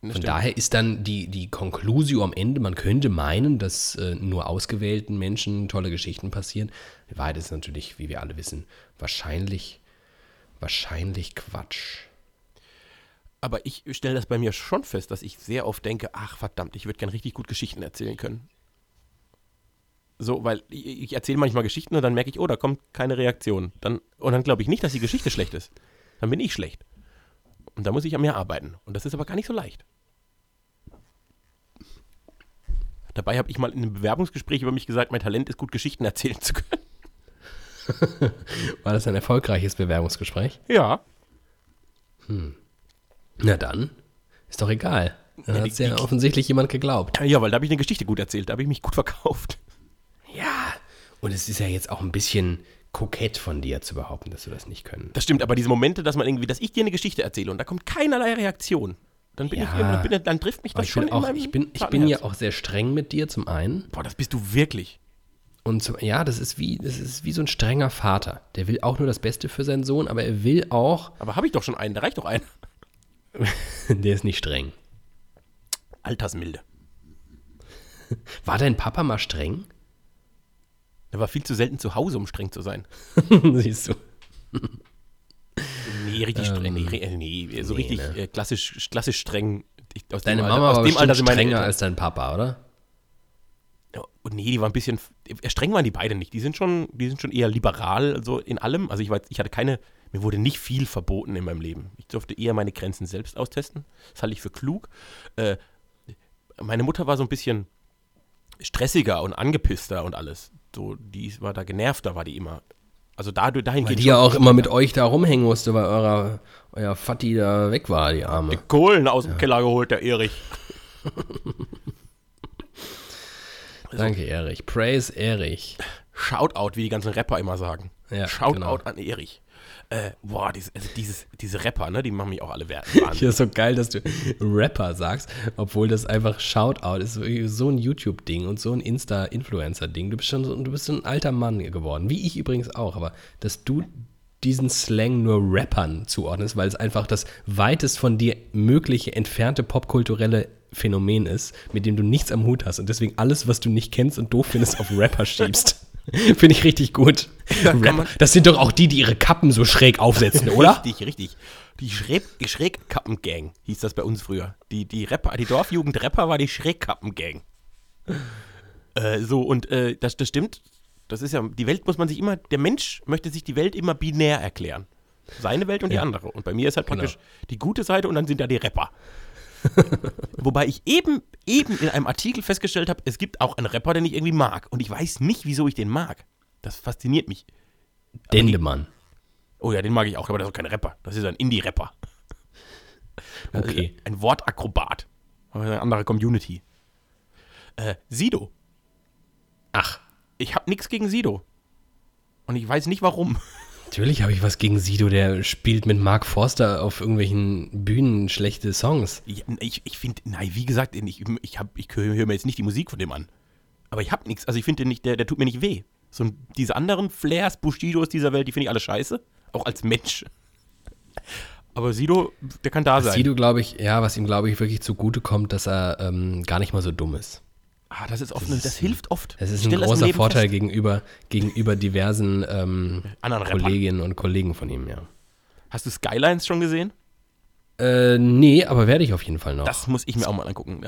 von stimmt. daher ist dann die, die Conclusio am Ende, man könnte meinen, dass äh, nur ausgewählten Menschen tolle Geschichten passieren. Die Wahrheit ist natürlich, wie wir alle wissen, wahrscheinlich, wahrscheinlich Quatsch. Aber ich stelle das bei mir schon fest, dass ich sehr oft denke, ach verdammt, ich würde gern richtig gut Geschichten erzählen können. So, weil ich, ich erzähle manchmal Geschichten und dann merke ich, oh, da kommt keine Reaktion. Dann, und dann glaube ich nicht, dass die Geschichte schlecht ist. Dann bin ich schlecht. Und da muss ich an mir arbeiten. Und das ist aber gar nicht so leicht. Dabei habe ich mal in einem Bewerbungsgespräch über mich gesagt, mein Talent ist gut, Geschichten erzählen zu können. [LAUGHS] War das ein erfolgreiches Bewerbungsgespräch? Ja. Na dann, ist doch egal. Da Ja, hat ja offensichtlich jemand geglaubt. Ja, weil da habe ich eine Geschichte gut erzählt, da habe ich mich gut verkauft. Und es ist ja jetzt auch ein bisschen kokett von dir zu behaupten, dass du das nicht können. Das stimmt, aber diese Momente, dass man irgendwie, dass ich dir eine Geschichte erzähle und da kommt keinerlei Reaktion, dann bin Ja. ich bin, dann trifft mich das ich schon bin, in auch, meinem ich bin, ich bin ja auch sehr streng mit dir zum einen. Boah, das bist du wirklich. Und zum, ja, das ist, wie, das ist wie so ein strenger Vater. Der will auch nur das Beste für seinen Sohn, aber er will auch, Aber habe ich doch schon einen, da reicht doch einer. [LAUGHS] der ist nicht streng. Altersmilde. War dein Papa mal streng? Der war viel zu selten zu Hause, um streng zu sein. [LAUGHS] Siehst du. Nee, richtig streng. Nee, äh, nee, so nee, richtig ne? äh, klassisch, klassisch streng. Ich, aus Deine dem Mama Alter, war aus dem Alter strenger Eltern. als dein Papa, oder? Und nee, die waren ein bisschen, äh, streng waren die beide nicht. Die sind schon, die sind schon eher liberal, so in allem. Also ich war, ich hatte keine, mir wurde nicht viel verboten in meinem Leben. Ich durfte eher meine Grenzen selbst austesten. Das halte ich für klug. Äh, meine Mutter war so ein bisschen stressiger und angepisster und alles. So, die war da genervter, war die immer. Also da, dahin Weil die ja auch immer mit euch da rumhängen musste, weil eurer, euer Vati da weg war, die Arme. Kohlen aus dem Keller geholt, der Erich. [LAUGHS] Danke, Erich. Praise Erich. Shoutout, wie die ganzen Rapper immer sagen. Ja, Shoutout genau. an Erich. Äh, boah, dieses, also dieses, diese Rapper, ne, die machen mich auch alle wert. [LAUGHS] Ich ist so geil, dass du Rapper sagst, obwohl das einfach Shoutout ist, so- so ein YouTube-Ding und so ein Insta-Influencer-Ding. Du bist schon so, du bist so ein alter Mann geworden, wie ich übrigens auch, aber dass du diesen Slang nur Rappern zuordnest, weil es einfach das weitest von dir mögliche entfernte popkulturelle Phänomen ist, mit dem du nichts am Hut hast und deswegen alles, was du nicht kennst und doof findest, auf Rapper schiebst. [LAUGHS] [LAUGHS] Finde ich richtig gut. man- das sind doch auch die, die ihre Kappen so schräg aufsetzen, oder? Richtig, richtig. Die Schräg Schrägkappengang hieß das bei uns früher. Die, die Rapper, die Dorfjugend-Rapper war die Schrägkappengang. Äh, so, und äh, das, das stimmt. Das ist ja, die Welt muss man sich immer, der Mensch möchte sich die Welt immer binär erklären. Seine Welt und die Ja. andere. Und bei mir ist halt Genau. praktisch die gute Seite und dann sind da die Rapper. [LAUGHS] Wobei ich eben, eben in einem Artikel festgestellt habe, es gibt auch einen Rapper, den ich irgendwie mag. Und ich weiß nicht, wieso ich den mag. Das fasziniert mich. Dendemann. Oh ja, den mag ich auch, aber das ist auch kein Rapper. Das ist ein Indie-Rapper. [LAUGHS] Also Okay. Ein Wortakrobat. Aber eine andere Community. Äh, Sido. Ach, Ich habe nichts gegen Sido. Und ich weiß nicht warum. [LAUGHS] natürlich habe ich was gegen Sido, der spielt mit Mark Forster auf irgendwelchen Bühnen schlechte Songs. Ich, ich, ich finde, nein, wie gesagt, ich, ich, hab- ich höre mir jetzt nicht die Musik von dem an. Aber ich habe nichts. Also ich finde den nicht, der, der tut mir nicht weh. So diese anderen Flairs, Bushidos dieser Welt, die finde ich alle scheiße. Auch als Mensch. Aber Sido, der kann da sein. Sido, glaube ich, ja, was ihm, glaube ich, wirklich zugute kommt, dass er ähm, gar nicht mal so dumm ist. Ah, das ist oft, das, das hilft oft. Es ist Ich ein das großer Vorteil fest. gegenüber, gegenüber diversen ähm, Anderen Rappern. Kolleginnen und Kollegen von ihm, ja. Hast du Skylines schon gesehen? Äh, nee, aber werde ich auf jeden Fall noch. Das muss ich mir auch mal angucken.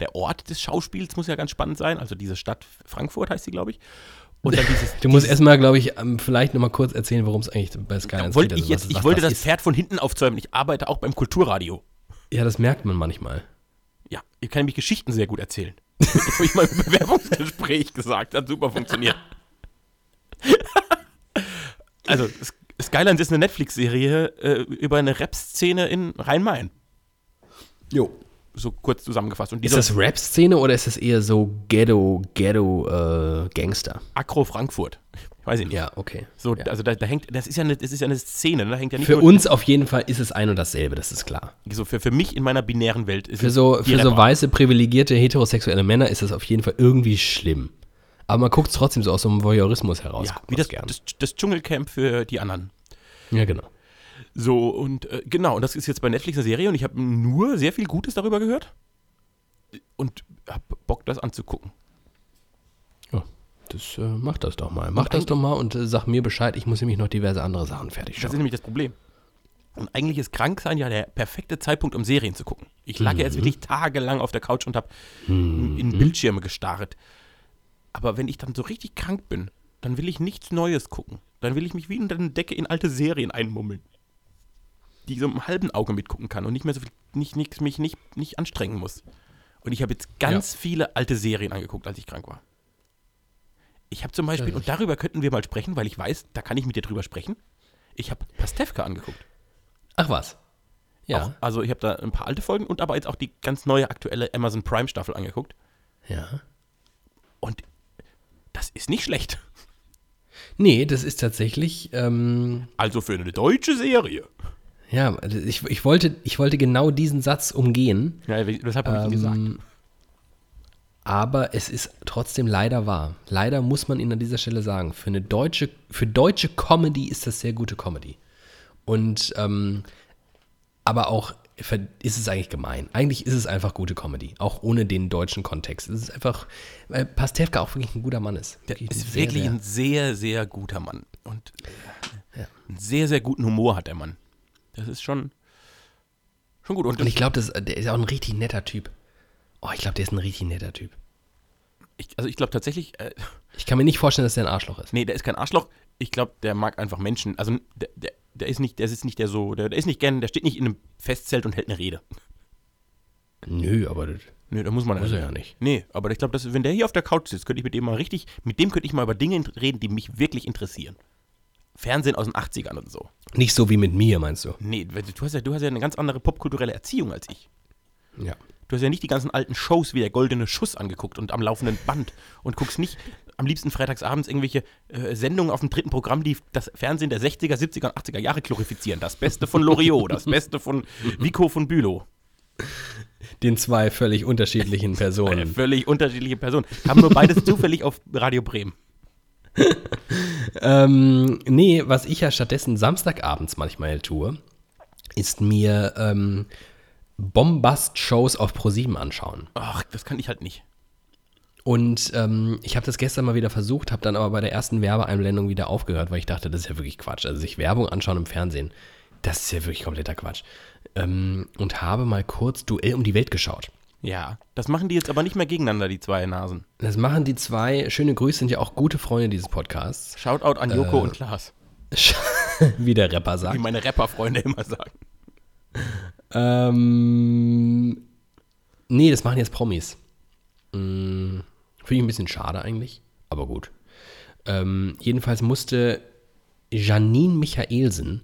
Der Ort des Schauspiels muss ja ganz spannend sein. Also diese Stadt Frankfurt heißt sie, glaube ich. Und dann dieses, [LAUGHS] du musst erstmal, glaube ich, ähm, vielleicht nochmal kurz erzählen, worum es eigentlich bei Skylines wollte geht. ich also jetzt, was- ich was wollte das, ist. Pferd von hinten aufzäumen. Ich arbeite auch beim Kulturradio. Ja, das merkt man manchmal. Ja, ihr kann nämlich Geschichten sehr gut erzählen. [LAUGHS] Das habe ich mal im Bewerbungsgespräch gesagt. Hat super funktioniert. [LAUGHS] also, S- Skylines ist eine Netflix-Serie äh, über eine Rap-Szene in Rhein-Main. Jo. So kurz zusammengefasst. Und Ist das Rap-Szene oder ist das eher so Ghetto, Ghetto, äh, Gangster? Akro Frankfurt. Weiß ich nicht. Ja, okay. So, Ja. also da, da hängt, das ist ja eine, das ist ja eine Szene, ne? da hängt ja nicht Für uns auf jeden Fall ist es ein und dasselbe, das ist klar. so für, für mich in meiner binären Welt ist Für es so, die für so weiße, privilegierte, heterosexuelle Männer ist das auf jeden Fall irgendwie schlimm. Aber man guckt es trotzdem so aus so einem Voyeurismus heraus. ja, wie das, das, das Dschungelcamp für die anderen. ja, genau. So, und äh, genau, und das ist jetzt bei Netflix eine Serie und ich habe nur sehr viel Gutes darüber gehört und hab Bock, das anzugucken. Ja, das äh, mach das doch mal. Mach das doch mal und äh, sag mir Bescheid. Ich muss nämlich noch diverse andere Sachen fertig Das ist schauen. nämlich das Problem. Und eigentlich ist Kranksein ja der perfekte Zeitpunkt, um Serien zu gucken. Ich lag Mhm. ja jetzt wirklich tagelang auf der Couch und habe in Bildschirme gestarrt. Aber wenn ich dann so richtig krank bin, dann will ich nichts Neues gucken. Dann will ich mich wie unter eine Decke in alte Serien einmummeln. Die ich so im halben Auge mitgucken kann und nicht mehr so viel, nicht, nicht, mich nicht, nicht anstrengen muss. Und ich habe jetzt ganz viele alte Serien angeguckt, als ich krank war. Ich habe zum Beispiel, und darüber könnten wir mal sprechen, weil ich weiß, da kann ich mit dir drüber sprechen. Ich habe Pastewka angeguckt. Ach was. Ja, Auch, also ich habe da ein paar alte Folgen und aber jetzt auch die ganz neue aktuelle Amazon Prime Staffel angeguckt. ja. Und das ist nicht schlecht. Nee, das ist tatsächlich, ähm, Also für eine deutsche Serie. ja, ich, ich, wollte, ich wollte genau diesen Satz umgehen. Ja, weshalb habe ich ihn gesagt? Aber es ist trotzdem leider wahr. Leider muss man ihn an dieser Stelle sagen. Für eine deutsche, für deutsche Comedy ist das sehr gute Comedy. Und ähm, aber auch ist es eigentlich gemein. Eigentlich ist es einfach gute Comedy, auch ohne den deutschen Kontext. Es ist einfach, weil Pastewka auch wirklich ein guter Mann ist. Der ist sehr, wirklich sehr- ein sehr, sehr guter Mann. Und äh, einen sehr, sehr guten Humor hat der Mann. Das ist schon, schon gut. Und, Und ich glaube, der ist auch ein richtig netter Typ. Oh, ich glaube, der ist ein richtig netter Typ. ich, also ich glaube tatsächlich, äh, [LAUGHS] Ich kann mir nicht vorstellen, dass der ein Arschloch ist. nee, der ist kein Arschloch. Ich glaube, der mag einfach Menschen. Also der, der, der ist nicht, der ist nicht der so, der, der ist nicht gern, der steht nicht in einem Festzelt und hält eine Rede. Nö, aber das, Nee, da muss man Muss er ja nicht. Nee, aber ich glaube, wenn der hier auf der Couch sitzt, könnte ich mit dem mal richtig, mit dem könnte ich mal über Dinge in- reden, die mich wirklich interessieren. Fernsehen aus den 80ern und so. nicht so wie mit mir, meinst du? Nee, du hast ja, du hast ja eine ganz andere popkulturelle Erziehung als ich. Ja. Du hast ja nicht die ganzen alten Shows wie der Goldene Schuss angeguckt und am laufenden Band und guckst nicht am liebsten freitagsabends irgendwelche äh, Sendungen auf dem dritten Programm, die das Fernsehen der 60er, 70er und 80er Jahre glorifizieren. Das Beste von Loriot, [LAUGHS] das Beste von Vico von Bülow. Den zwei völlig unterschiedlichen Eine Personen. völlig unterschiedliche Personen. Haben nur beides zufällig auf Radio Bremen. [LAUGHS] ähm, nee, was ich ja stattdessen Samstagabends manchmal tue, ist mir ähm, Bombast-Shows auf ProSieben anschauen. Ach, das kann ich halt nicht. Und ähm, ich habe das gestern mal wieder versucht, habe dann aber bei der ersten Werbeeinblendung wieder aufgehört, weil ich dachte, das ist ja wirklich Quatsch. Also sich Werbung anschauen im Fernsehen, das ist ja wirklich kompletter Quatsch. Ähm, und habe mal kurz Duell um die Welt geschaut. Ja, das machen die jetzt aber nicht mehr gegeneinander, die zwei Nasen. Das machen die zwei. Schöne Grüße, sind ja auch gute Freunde dieses Podcasts. Shoutout an Joko und Klaas, [LAUGHS] Wie der Rapper sagt. wie meine Rapper-Freunde immer sagen. Ähm, nee, das machen jetzt Promis. Hm, Finde ich ein bisschen schade eigentlich, aber gut. Ähm, jedenfalls musste Janine Michaelsen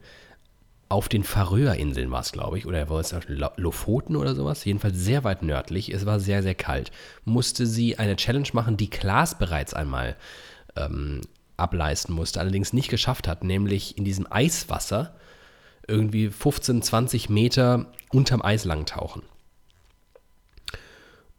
auf den Färöerinseln war es, glaube ich, oder war es Lofoten oder sowas, jedenfalls sehr weit nördlich, es war sehr, sehr kalt, musste sie eine Challenge machen, die Klaas bereits einmal ähm, ableisten musste, allerdings nicht geschafft hat, nämlich in diesem Eiswasser irgendwie 15, 20 Meter unterm Eis lang tauchen.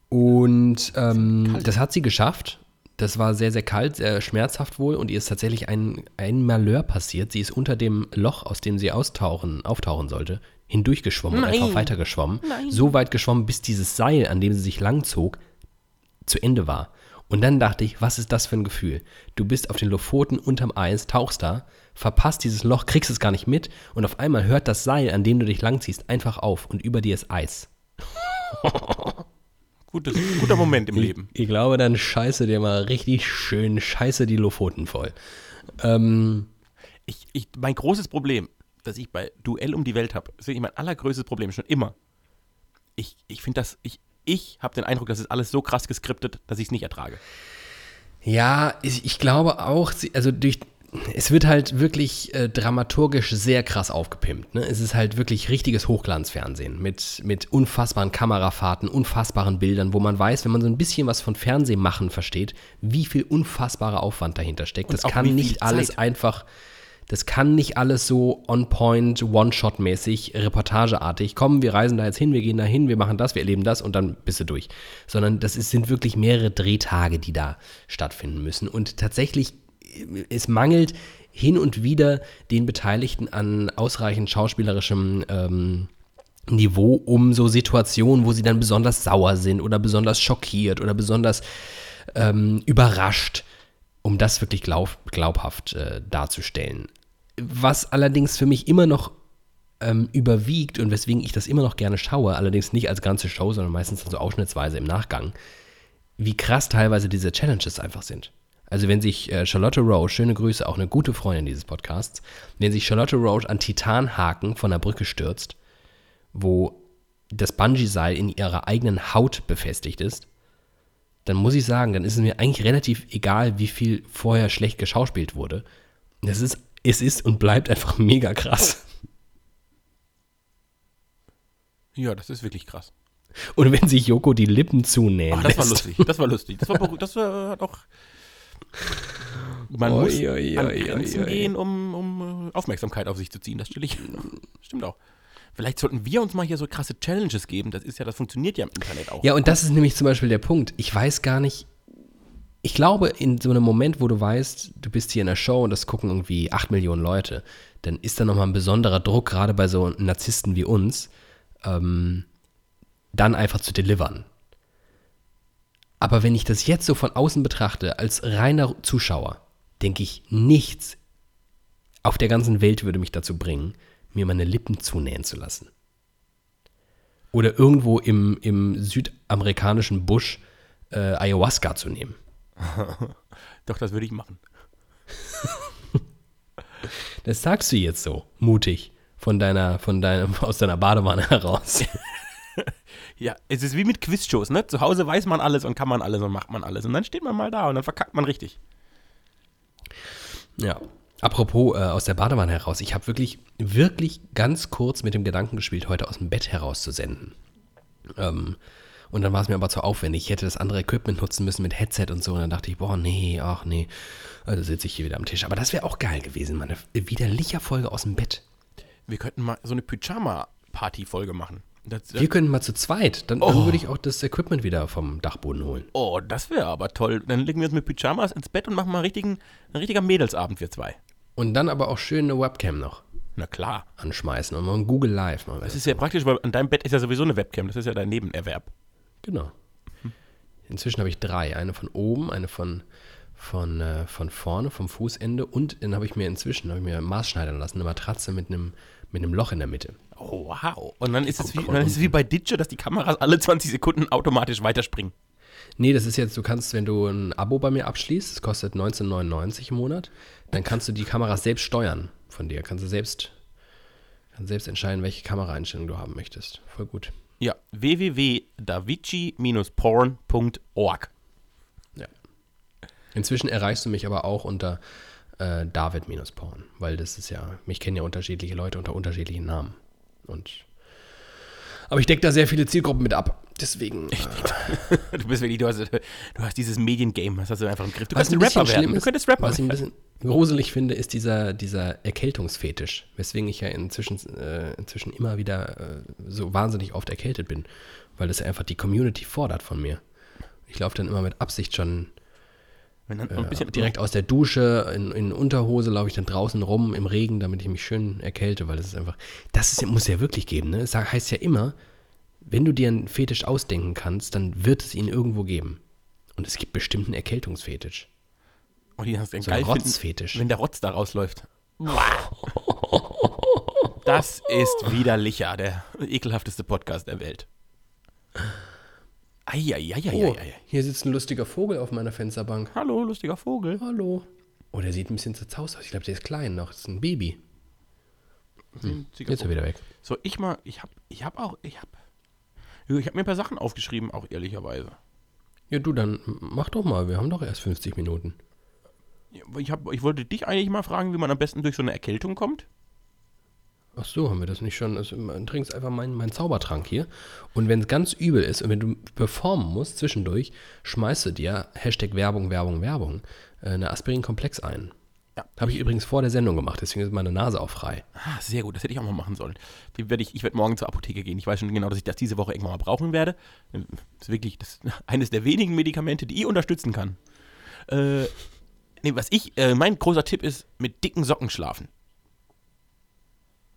Und ähm, das hat sie geschafft. Das war sehr, sehr kalt, sehr schmerzhaft wohl und ihr ist tatsächlich ein, ein Malheur passiert. Sie ist unter dem Loch, aus dem sie austauchen, auftauchen sollte, hindurchgeschwommen und einfach weitergeschwommen. So weit geschwommen, bis dieses Seil, an dem sie sich langzog, zu Ende war. Und dann dachte ich, was ist das für ein Gefühl? Du bist auf den Lofoten unterm Eis, tauchst da, verpasst dieses Loch, kriegst es gar nicht mit und auf einmal hört das Seil, an dem du dich langziehst, einfach auf und über dir ist Eis. [LAUGHS] Gutes, guter Moment im Leben. Ich glaube, dann scheiße dir mal richtig schön, scheiße die Lofoten voll. Ähm, Ich, ich, mein großes Problem, das ich bei Duell um die Welt habe, ist wirklich mein allergrößtes Problem, schon immer. Ich, ich finde das, ich, ich habe den Eindruck, das ist alles so krass geskriptet, dass ich es nicht ertrage. Ja, ich, ich glaube auch, also durch, es wird halt wirklich äh, dramaturgisch sehr krass aufgepimpt. Ne? Es ist halt wirklich richtiges Hochglanzfernsehen mit, mit unfassbaren Kamerafahrten, unfassbaren Bildern, wo man weiß, wenn man so ein bisschen was von Fernsehmachen versteht, wie viel unfassbarer Aufwand dahinter steckt. Und das kann nicht alles Zeit. einfach, das kann nicht alles so on-point, one-shot-mäßig, reportageartig. Komm, wir reisen da jetzt hin, wir gehen da hin, wir machen das, wir erleben das und dann bist du durch. Sondern das ist, sind wirklich mehrere Drehtage, die da stattfinden müssen. Und tatsächlich, es mangelt hin und wieder den Beteiligten an ausreichend schauspielerischem ähm, Niveau, um so Situationen, wo sie dann besonders sauer sind oder besonders schockiert oder besonders ähm, überrascht, um das wirklich glaub, glaubhaft äh, darzustellen. Was allerdings für mich immer noch ähm, überwiegt und weswegen ich das immer noch gerne schaue, allerdings nicht als ganze Show, sondern meistens so ausschnittsweise im Nachgang, wie krass teilweise diese Challenges einfach sind. Also wenn sich äh, Charlotte Roche, schöne Grüße, auch eine gute Freundin dieses Podcasts, wenn sich Charlotte Roche an Titanhaken von der Brücke stürzt, wo das Bungee-Seil in ihrer eigenen Haut befestigt ist, dann muss ich sagen, dann ist es mir eigentlich relativ egal, wie viel vorher schlecht geschauspielt wurde. Das ist, es ist und bleibt einfach mega krass. Ja, das ist wirklich krass. Und wenn sich Joko die Lippen zunähen Ach, das war lässt. lustig. Das war lustig. Das war, [LAUGHS] das war doch. Man Oi, muss oi, an oi, Grenzen gehen, um, um äh, Aufmerksamkeit auf sich zu ziehen. Das stelle ich. [LAUGHS] Stimmt auch. Vielleicht sollten wir uns mal hier so krasse Challenges geben. Das ist ja, das funktioniert ja im Internet auch. Ja, und das ist nämlich zum Beispiel der Punkt. Ich weiß gar nicht. Ich glaube, in so einem Moment, wo du weißt, du bist hier in der Show und das gucken irgendwie 8 Millionen Leute, dann ist da nochmal ein besonderer Druck, gerade bei so Narzissten wie uns, ähm, dann einfach zu delivern. Aber wenn ich das jetzt so von außen betrachte, als reiner Zuschauer, denke ich, nichts auf der ganzen Welt würde mich dazu bringen, mir meine Lippen zunähen zu lassen. Oder irgendwo im, im südamerikanischen Busch äh, Ayahuasca zu nehmen. [LAUGHS] Doch, das würde ich machen. [LAUGHS] Das sagst du jetzt so, mutig, von deiner, von deinem, aus deiner Badewanne heraus. [LAUGHS] Ja, es ist wie mit Quizshows, ne? Zu Hause weiß man alles und kann man alles und macht man alles. Und dann steht man mal da und dann verkackt man richtig. Ja. Apropos äh, aus der Badewanne heraus, ich habe wirklich, wirklich ganz kurz mit dem Gedanken gespielt, heute aus dem Bett heraus zu senden. Ähm, und dann war es mir aber zu aufwendig. Ich hätte das andere Equipment nutzen müssen mit Headset und so. Und dann dachte ich, boah, nee, ach nee. Also sitze ich hier wieder am Tisch. Aber das wäre auch geil gewesen, meine widerliche Folge aus dem Bett. Wir könnten mal so eine Pyjama-Party-Folge machen. Das, Wir könnten mal zu zweit. Dann, dann würde ich auch das Equipment wieder vom Dachboden holen. oh, das wäre aber toll. Dann legen wir uns mit Pyjamas ins Bett und machen mal einen richtigen, einen richtiger Mädelsabend, wir zwei. Und dann aber auch schön eine Webcam noch Na klar. anschmeißen und mal ein Google Live wir Das ist ja praktisch, weil an deinem Bett ist ja sowieso eine Webcam. Das ist ja dein Nebenerwerb. Genau. Inzwischen habe ich drei. Eine von oben, eine von, von, äh, von vorne, vom Fußende und dann habe ich mir inzwischen habe ich mir maßschneidern lassen, eine Matratze mit einem, mit einem Loch in der Mitte. Oh, wow. Und dann ist es wie, Guck mal dann ist es wie bei Ditsche, dass die Kameras alle 20 Sekunden automatisch weiterspringen. Nee, das ist jetzt, du kannst, wenn du ein Abo bei mir abschließt, das kostet 19,99 im Monat, dann kannst du die Kameras selbst steuern von dir. Kannst du selbst, kannst selbst entscheiden, welche Kameraeinstellung du haben möchtest. Voll gut. Ja, www.davici-porn.org. Ja. Inzwischen erreichst du mich aber auch unter äh, David-Porn, weil das ist ja, mich kennen ja unterschiedliche Leute unter unterschiedlichen Namen. Und aber ich decke da sehr viele Zielgruppen mit ab. Deswegen. Äh, [LAUGHS] Du bist wirklich, du hast, du hast dieses Mediengame, das hast du einfach im Griff. Du kannst ein Rapper werden. schlimm Du ist, könntest Rapper was ich ein bisschen gruselig finde, ist dieser, dieser Erkältungsfetisch, weswegen ich ja inzwischen, äh, inzwischen immer wieder äh, so wahnsinnig oft erkältet bin, weil das ja einfach die Community fordert von mir. Ich laufe dann immer mit Absicht schon Wenn dann ein bisschen direkt aus der Dusche, in, in Unterhose laufe ich dann draußen rum im Regen, damit ich mich schön erkälte, weil das ist einfach, das ist, muss ja wirklich geben, ne? Es heißt ja immer, wenn du dir einen Fetisch ausdenken kannst, dann wird es ihn irgendwo geben. Und es gibt bestimmt einen Erkältungsfetisch. Oh, die hast du So ein geil finden, Rotzfetisch. wenn der Rotz da rausläuft. [LAUGHS] Das ist widerlicher, der ekelhafteste Podcast der Welt. Eieieiei. Oh, hier sitzt ein lustiger Vogel auf meiner Fensterbank. Hallo, lustiger Vogel. Hallo. Oh, der sieht ein bisschen zerzaust aus. Ich glaube, der ist klein noch. Das ist ein Baby. Jetzt ist er wieder weg. So, ich mal, ich hab, ich hab auch, ich hab, ich hab mir ein paar Sachen aufgeschrieben, auch ehrlicherweise. Ja, du, dann mach doch mal. Wir haben doch erst 50 Minuten. Ich, hab, ich wollte dich eigentlich mal fragen, wie man am besten durch so eine Erkältung kommt. Ach so, haben wir das nicht schon? Also, man trinkst einfach meinen meinen Zaubertrank hier. Und wenn es ganz übel ist und wenn du performen musst zwischendurch, schmeißt du dir, Hashtag Werbung, Werbung, Werbung, äh, eine Aspirin-Komplex ein. Ja. Habe ich übrigens vor der Sendung gemacht, deswegen ist meine Nase auch frei. Ah, sehr gut, das hätte ich auch mal machen sollen. Die werd ich ich werde morgen zur Apotheke gehen. Ich weiß schon genau, dass ich das diese Woche irgendwann mal brauchen werde. Das ist wirklich das, [LAUGHS] eines der wenigen Medikamente, die ich unterstützen kann. Äh, nee, was ich, äh, mein großer Tipp ist, mit dicken Socken schlafen.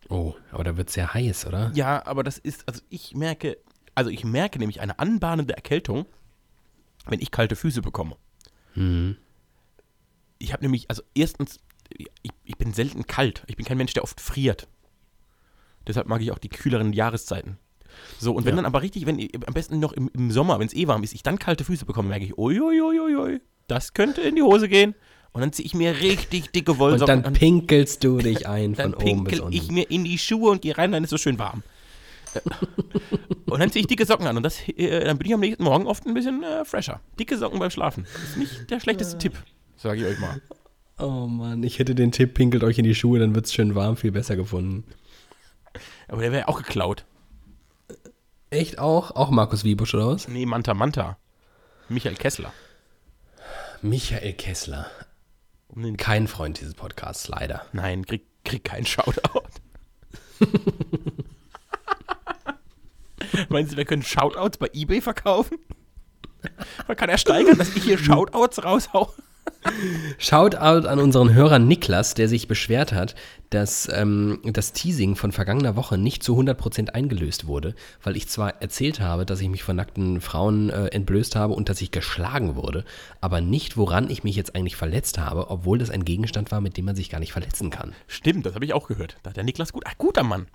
Oh, aber da wird es sehr heiß, oder? Ja, aber das ist, also ich merke, also ich merke nämlich eine anbahnende Erkältung, wenn ich kalte Füße bekomme. Mhm. Ich habe nämlich, also erstens, ich, ich bin selten kalt. Ich bin kein Mensch, der oft friert. Deshalb mag ich auch die kühleren Jahreszeiten. So, und wenn Ja. dann aber richtig, wenn am besten noch im, im Sommer, wenn es eh warm ist, ich dann kalte Füße bekomme, merke ich, uiuiuiui, das könnte in die Hose gehen. Und dann ziehe ich mir richtig dicke Und Wollsocken dann pinkelst du dich [LAUGHS] ein dann von oben bis pinkel unten. ich mir in die Schuhe und gehe rein, dann ist es so schön warm. Äh, [LAUGHS] und dann ziehe ich dicke Socken an und das, äh, dann bin ich am nächsten Morgen oft ein bisschen äh, fresher. Dicke Socken beim Schlafen. Das ist nicht der schlechteste Tipp, sage ich euch mal. Oh Mann, ich hätte den Tipp, pinkelt euch in die Schuhe, dann wird es schön warm, viel besser gefunden. Aber der wäre auch geklaut. Echt auch? Auch Markus Wiebusch oder was? Nee, Manta Manta. Michael Kessler. Michael Kessler. Um Kein Freund dieses Podcasts, leider. Nein, krieg, krieg keinen Shoutout. Meinst du, wir können Shoutouts bei Ebay verkaufen? Man kann er steigern, dass ich hier Shoutouts raushau. Shoutout an unseren Hörer Niklas, der sich beschwert hat, dass ähm, das Teasing von vergangener Woche nicht zu 100% eingelöst wurde, weil ich zwar erzählt habe, dass ich mich von nackten Frauen äh, entblößt habe und dass ich geschlagen wurde, aber nicht, woran ich mich jetzt eigentlich verletzt habe, obwohl das ein Gegenstand war, mit dem man sich gar nicht verletzen kann. Stimmt, das habe ich auch gehört. Da hat der Niklas gut. Ach, guter Mann.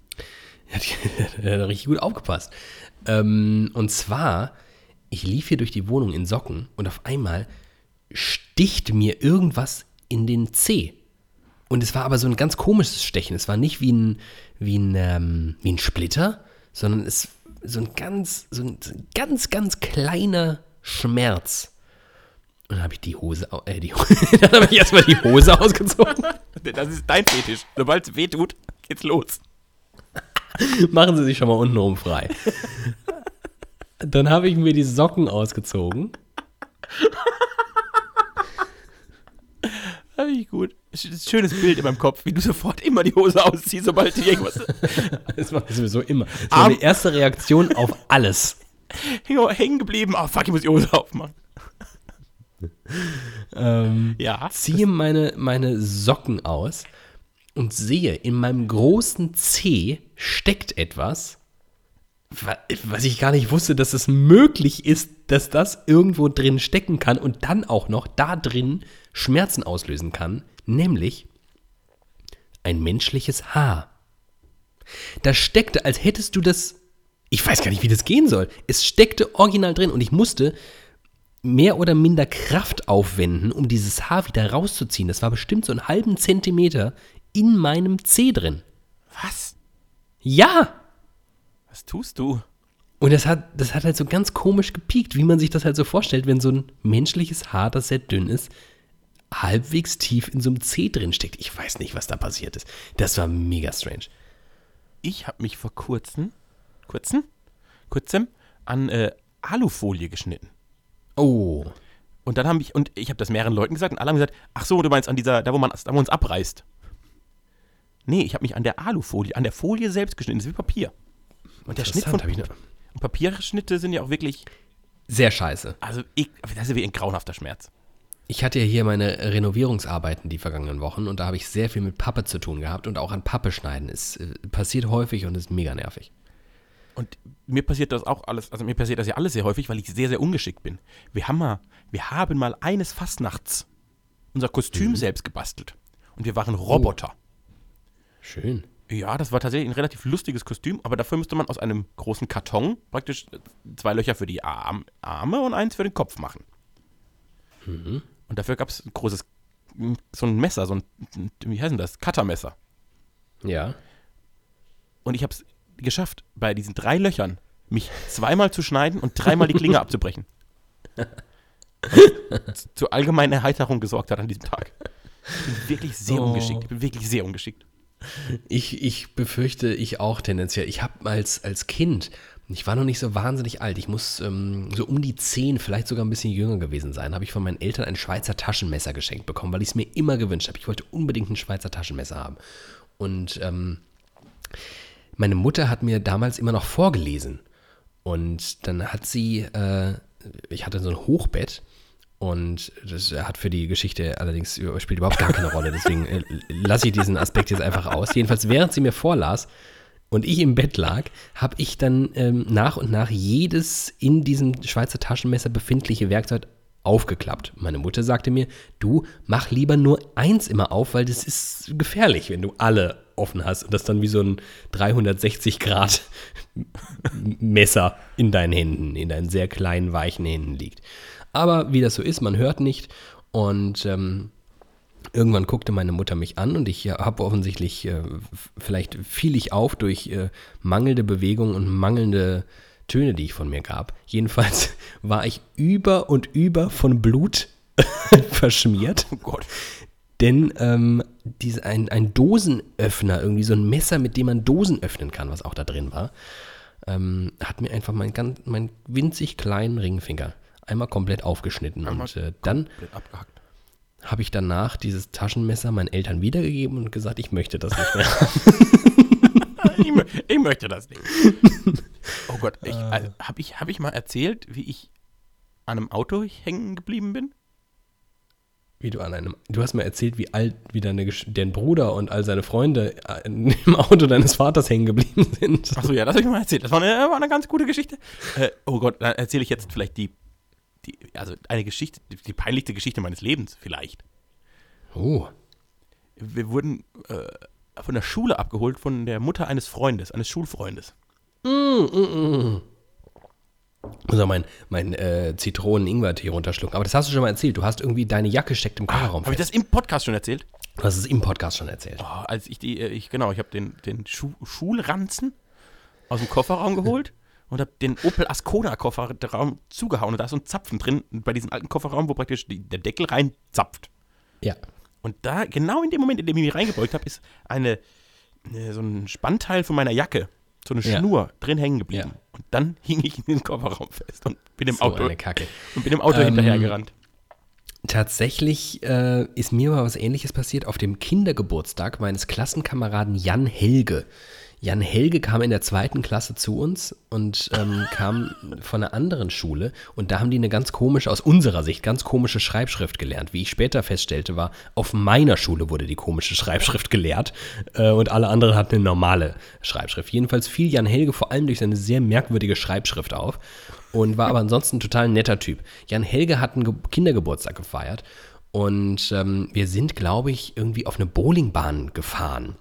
[LAUGHS] Er hat richtig gut aufgepasst. Ähm, und zwar, ich lief hier durch die Wohnung in Socken und auf einmal sticht mir irgendwas in den Zeh. Und es war aber so ein ganz komisches Stechen. Es war nicht wie ein, wie ein, ähm, wie ein Splitter, sondern es so ein ganz, so ein, ganz, ganz kleiner Schmerz. Und dann habe ich die Hose, äh, die, [LAUGHS] dann habe ich erstmal die Hose ausgezogen. [LAUGHS] Das ist dein Fetisch. Sobald es weh tut, geht's los. [LAUGHS] Machen Sie sich schon mal untenrum frei. Dann habe ich mir die Socken ausgezogen. Finde ich gut. schönes Bild in meinem Kopf, wie du sofort immer die Hose ausziehst, sobald du irgendwas [LAUGHS] Das ich sowieso immer. Das ist Arm- meine erste Reaktion auf alles. häng- hängen geblieben. Oh fuck, ich muss die Hose aufmachen. Ähm, Ja. ziehe meine, meine Socken aus und sehe, in meinem großen C steckt etwas, wa- was ich gar nicht wusste, dass es möglich ist, dass das irgendwo drin stecken kann und dann auch noch da drin Schmerzen auslösen kann, nämlich ein menschliches Haar. Da steckte, als hättest du das, ich weiß gar nicht, wie das gehen soll. Es steckte original drin und ich musste mehr oder minder Kraft aufwenden, um dieses Haar wieder rauszuziehen. Das war bestimmt so einen halben Zentimeter in meinem Zeh drin. Was? Ja! Was tust du? Und das hat, das hat halt so ganz komisch gepiekt, wie man sich das halt so vorstellt, wenn so ein menschliches Haar, das sehr dünn ist, halbwegs tief in so einem Zeh drin steckt. Ich weiß nicht, was da passiert ist. Das war mega strange. Ich habe mich vor kurzem, kurzem, kurzem an äh, Alufolie geschnitten. Oh. Und dann haben ich, und ich habe das mehreren Leuten gesagt und alle haben gesagt, ach so, du meinst an dieser, da wo man, da wo man uns abreißt. Nee, ich habe mich an der Alufolie, an der Folie selbst geschnitten, das ist wie Papier. Und der Schnitt von ne- Papierschnitte sind ja auch wirklich, Sehr scheiße. also ich, das ist ja wie ein grauenhafter Schmerz. Ich hatte ja hier meine Renovierungsarbeiten die vergangenen Wochen und da habe ich sehr viel mit Pappe zu tun gehabt und auch an Pappe schneiden. Es äh, passiert häufig und ist mega nervig. Und mir passiert das auch alles, also mir passiert das ja alles sehr häufig, weil ich sehr, sehr ungeschickt bin. Wir haben mal, wir haben mal eines Fastnachts unser Kostüm selbst gebastelt. Und wir waren Roboter. Schön. Ja, das war tatsächlich ein relativ lustiges Kostüm, aber dafür müsste man aus einem großen Karton praktisch zwei Löcher für die Arm, Arme und eins für den Kopf machen. Und dafür gab es ein großes, so ein Messer, so ein, wie heißt denn das? Cuttermesser. Ja. Und ich habe es geschafft, bei diesen drei Löchern mich zweimal zu schneiden und dreimal die Klinge [LAUGHS] abzubrechen. [LAUGHS] Was Zur allgemeinen Erheiterung gesorgt hat an diesem Tag. Ich bin wirklich sehr Oh. ungeschickt. Ich bin wirklich sehr ungeschickt. Ich, ich befürchte, ich auch tendenziell. Ich habe als, als Kind, ich war noch nicht so wahnsinnig alt, ich muss ähm, so um die 10, vielleicht sogar ein bisschen jünger gewesen sein, habe ich von meinen Eltern ein Schweizer Taschenmesser geschenkt bekommen, weil ich es mir immer gewünscht habe. Ich wollte unbedingt ein Schweizer Taschenmesser haben. Und ähm, meine Mutter hat mir damals immer noch vorgelesen. Und dann hat sie, äh, ich hatte so ein Hochbett und das hat für die Geschichte allerdings spielt überhaupt gar keine Rolle. Deswegen äh, lasse ich diesen Aspekt jetzt einfach aus. Jedenfalls, während sie mir vorlas und ich im Bett lag, habe ich dann ähm, nach und nach jedes in diesem Schweizer Taschenmesser befindliche Werkzeug aufgeklappt. Meine Mutter sagte mir, du mach lieber nur eins immer auf, weil das ist gefährlich, wenn du alle offen hast und das dann wie so ein 360 Grad Messer in deinen Händen, in deinen sehr kleinen, weichen Händen liegt. Aber wie das so ist, man hört nicht und ähm, irgendwann guckte meine Mutter mich an und ich äh, habe offensichtlich, äh, vielleicht fiel ich auf durch äh, mangelnde Bewegung und mangelnde Töne, die ich von mir gab. Jedenfalls [LAUGHS] war ich über und über von Blut [LAUGHS] verschmiert. Oh Gott. Denn ähm, diese, ein, ein Dosenöffner, irgendwie so ein Messer, mit dem man Dosen öffnen kann, was auch da drin war, ähm, hat mir einfach meinen meinen winzig kleinen Ringfinger einmal komplett aufgeschnitten. und äh, dann habe ich danach dieses Taschenmesser meinen Eltern wiedergegeben und gesagt, ich möchte das nicht mehr. [LAUGHS] ich, mö- ich möchte das nicht. Oh Gott, ich, also, habe ich, hab ich mal erzählt, wie ich an einem Auto hängen geblieben bin? Wie du an einem. Du hast mir erzählt, wie alt wie deine, dein Bruder und all seine Freunde äh, im Auto deines Vaters hängen geblieben sind. Achso, ja, das habe ich mal erzählt. Das war eine, war eine ganz gute Geschichte. Äh, oh Gott, dann erzähle ich jetzt vielleicht die, die, also eine Geschichte, die, peinlichste Geschichte meines Lebens vielleicht. Oh. Wir wurden äh, von der Schule abgeholt von der Mutter eines Freundes, eines Schulfreundes. Also mein, mein äh, Zitronen-Ingwer-Tee runterschlucken. Aber das hast du schon mal erzählt. Du hast irgendwie deine Jacke steckt im Kofferraum Habe ich das im Podcast schon erzählt? Du hast es im Podcast schon erzählt. Oh, als ich die, äh, ich, genau, ich habe den, den Schu Schulranzen aus dem Kofferraum geholt und habe den Opel Ascona Kofferraum zugehauen. Und da ist so ein Zapfen drin, bei diesem alten Kofferraum, wo praktisch die, der Deckel rein zapft. Ja. Und da, genau in dem Moment, in dem ich mich reingebeugt habe, ist eine, äh, so ein Spannteil von meiner Jacke, so eine Ja. Schnur drin hängen geblieben. Ja. Und dann [LAUGHS] hing ich in den Kofferraum fest und bin im So Auto, eine Kacke. und bin im Auto Ähm, hinterhergerannt. Tatsächlich äh, ist mir mal was Ähnliches passiert auf dem Kindergeburtstag meines Klassenkameraden Jan Helge. Jan Helge kam in der zweiten Klasse zu uns und ähm, kam von einer anderen Schule und da haben die eine ganz komische, aus unserer Sicht, ganz komische Schreibschrift gelernt. Wie ich später feststellte, war, auf meiner Schule wurde die komische Schreibschrift gelehrt äh, und alle anderen hatten eine normale Schreibschrift. Jedenfalls fiel Jan Helge vor allem durch seine sehr merkwürdige Schreibschrift auf und war aber ansonsten total ein netter Typ. Jan Helge hat einen Ge Kindergeburtstag gefeiert und ähm, wir sind, glaube ich, irgendwie auf eine Bowlingbahn gefahren.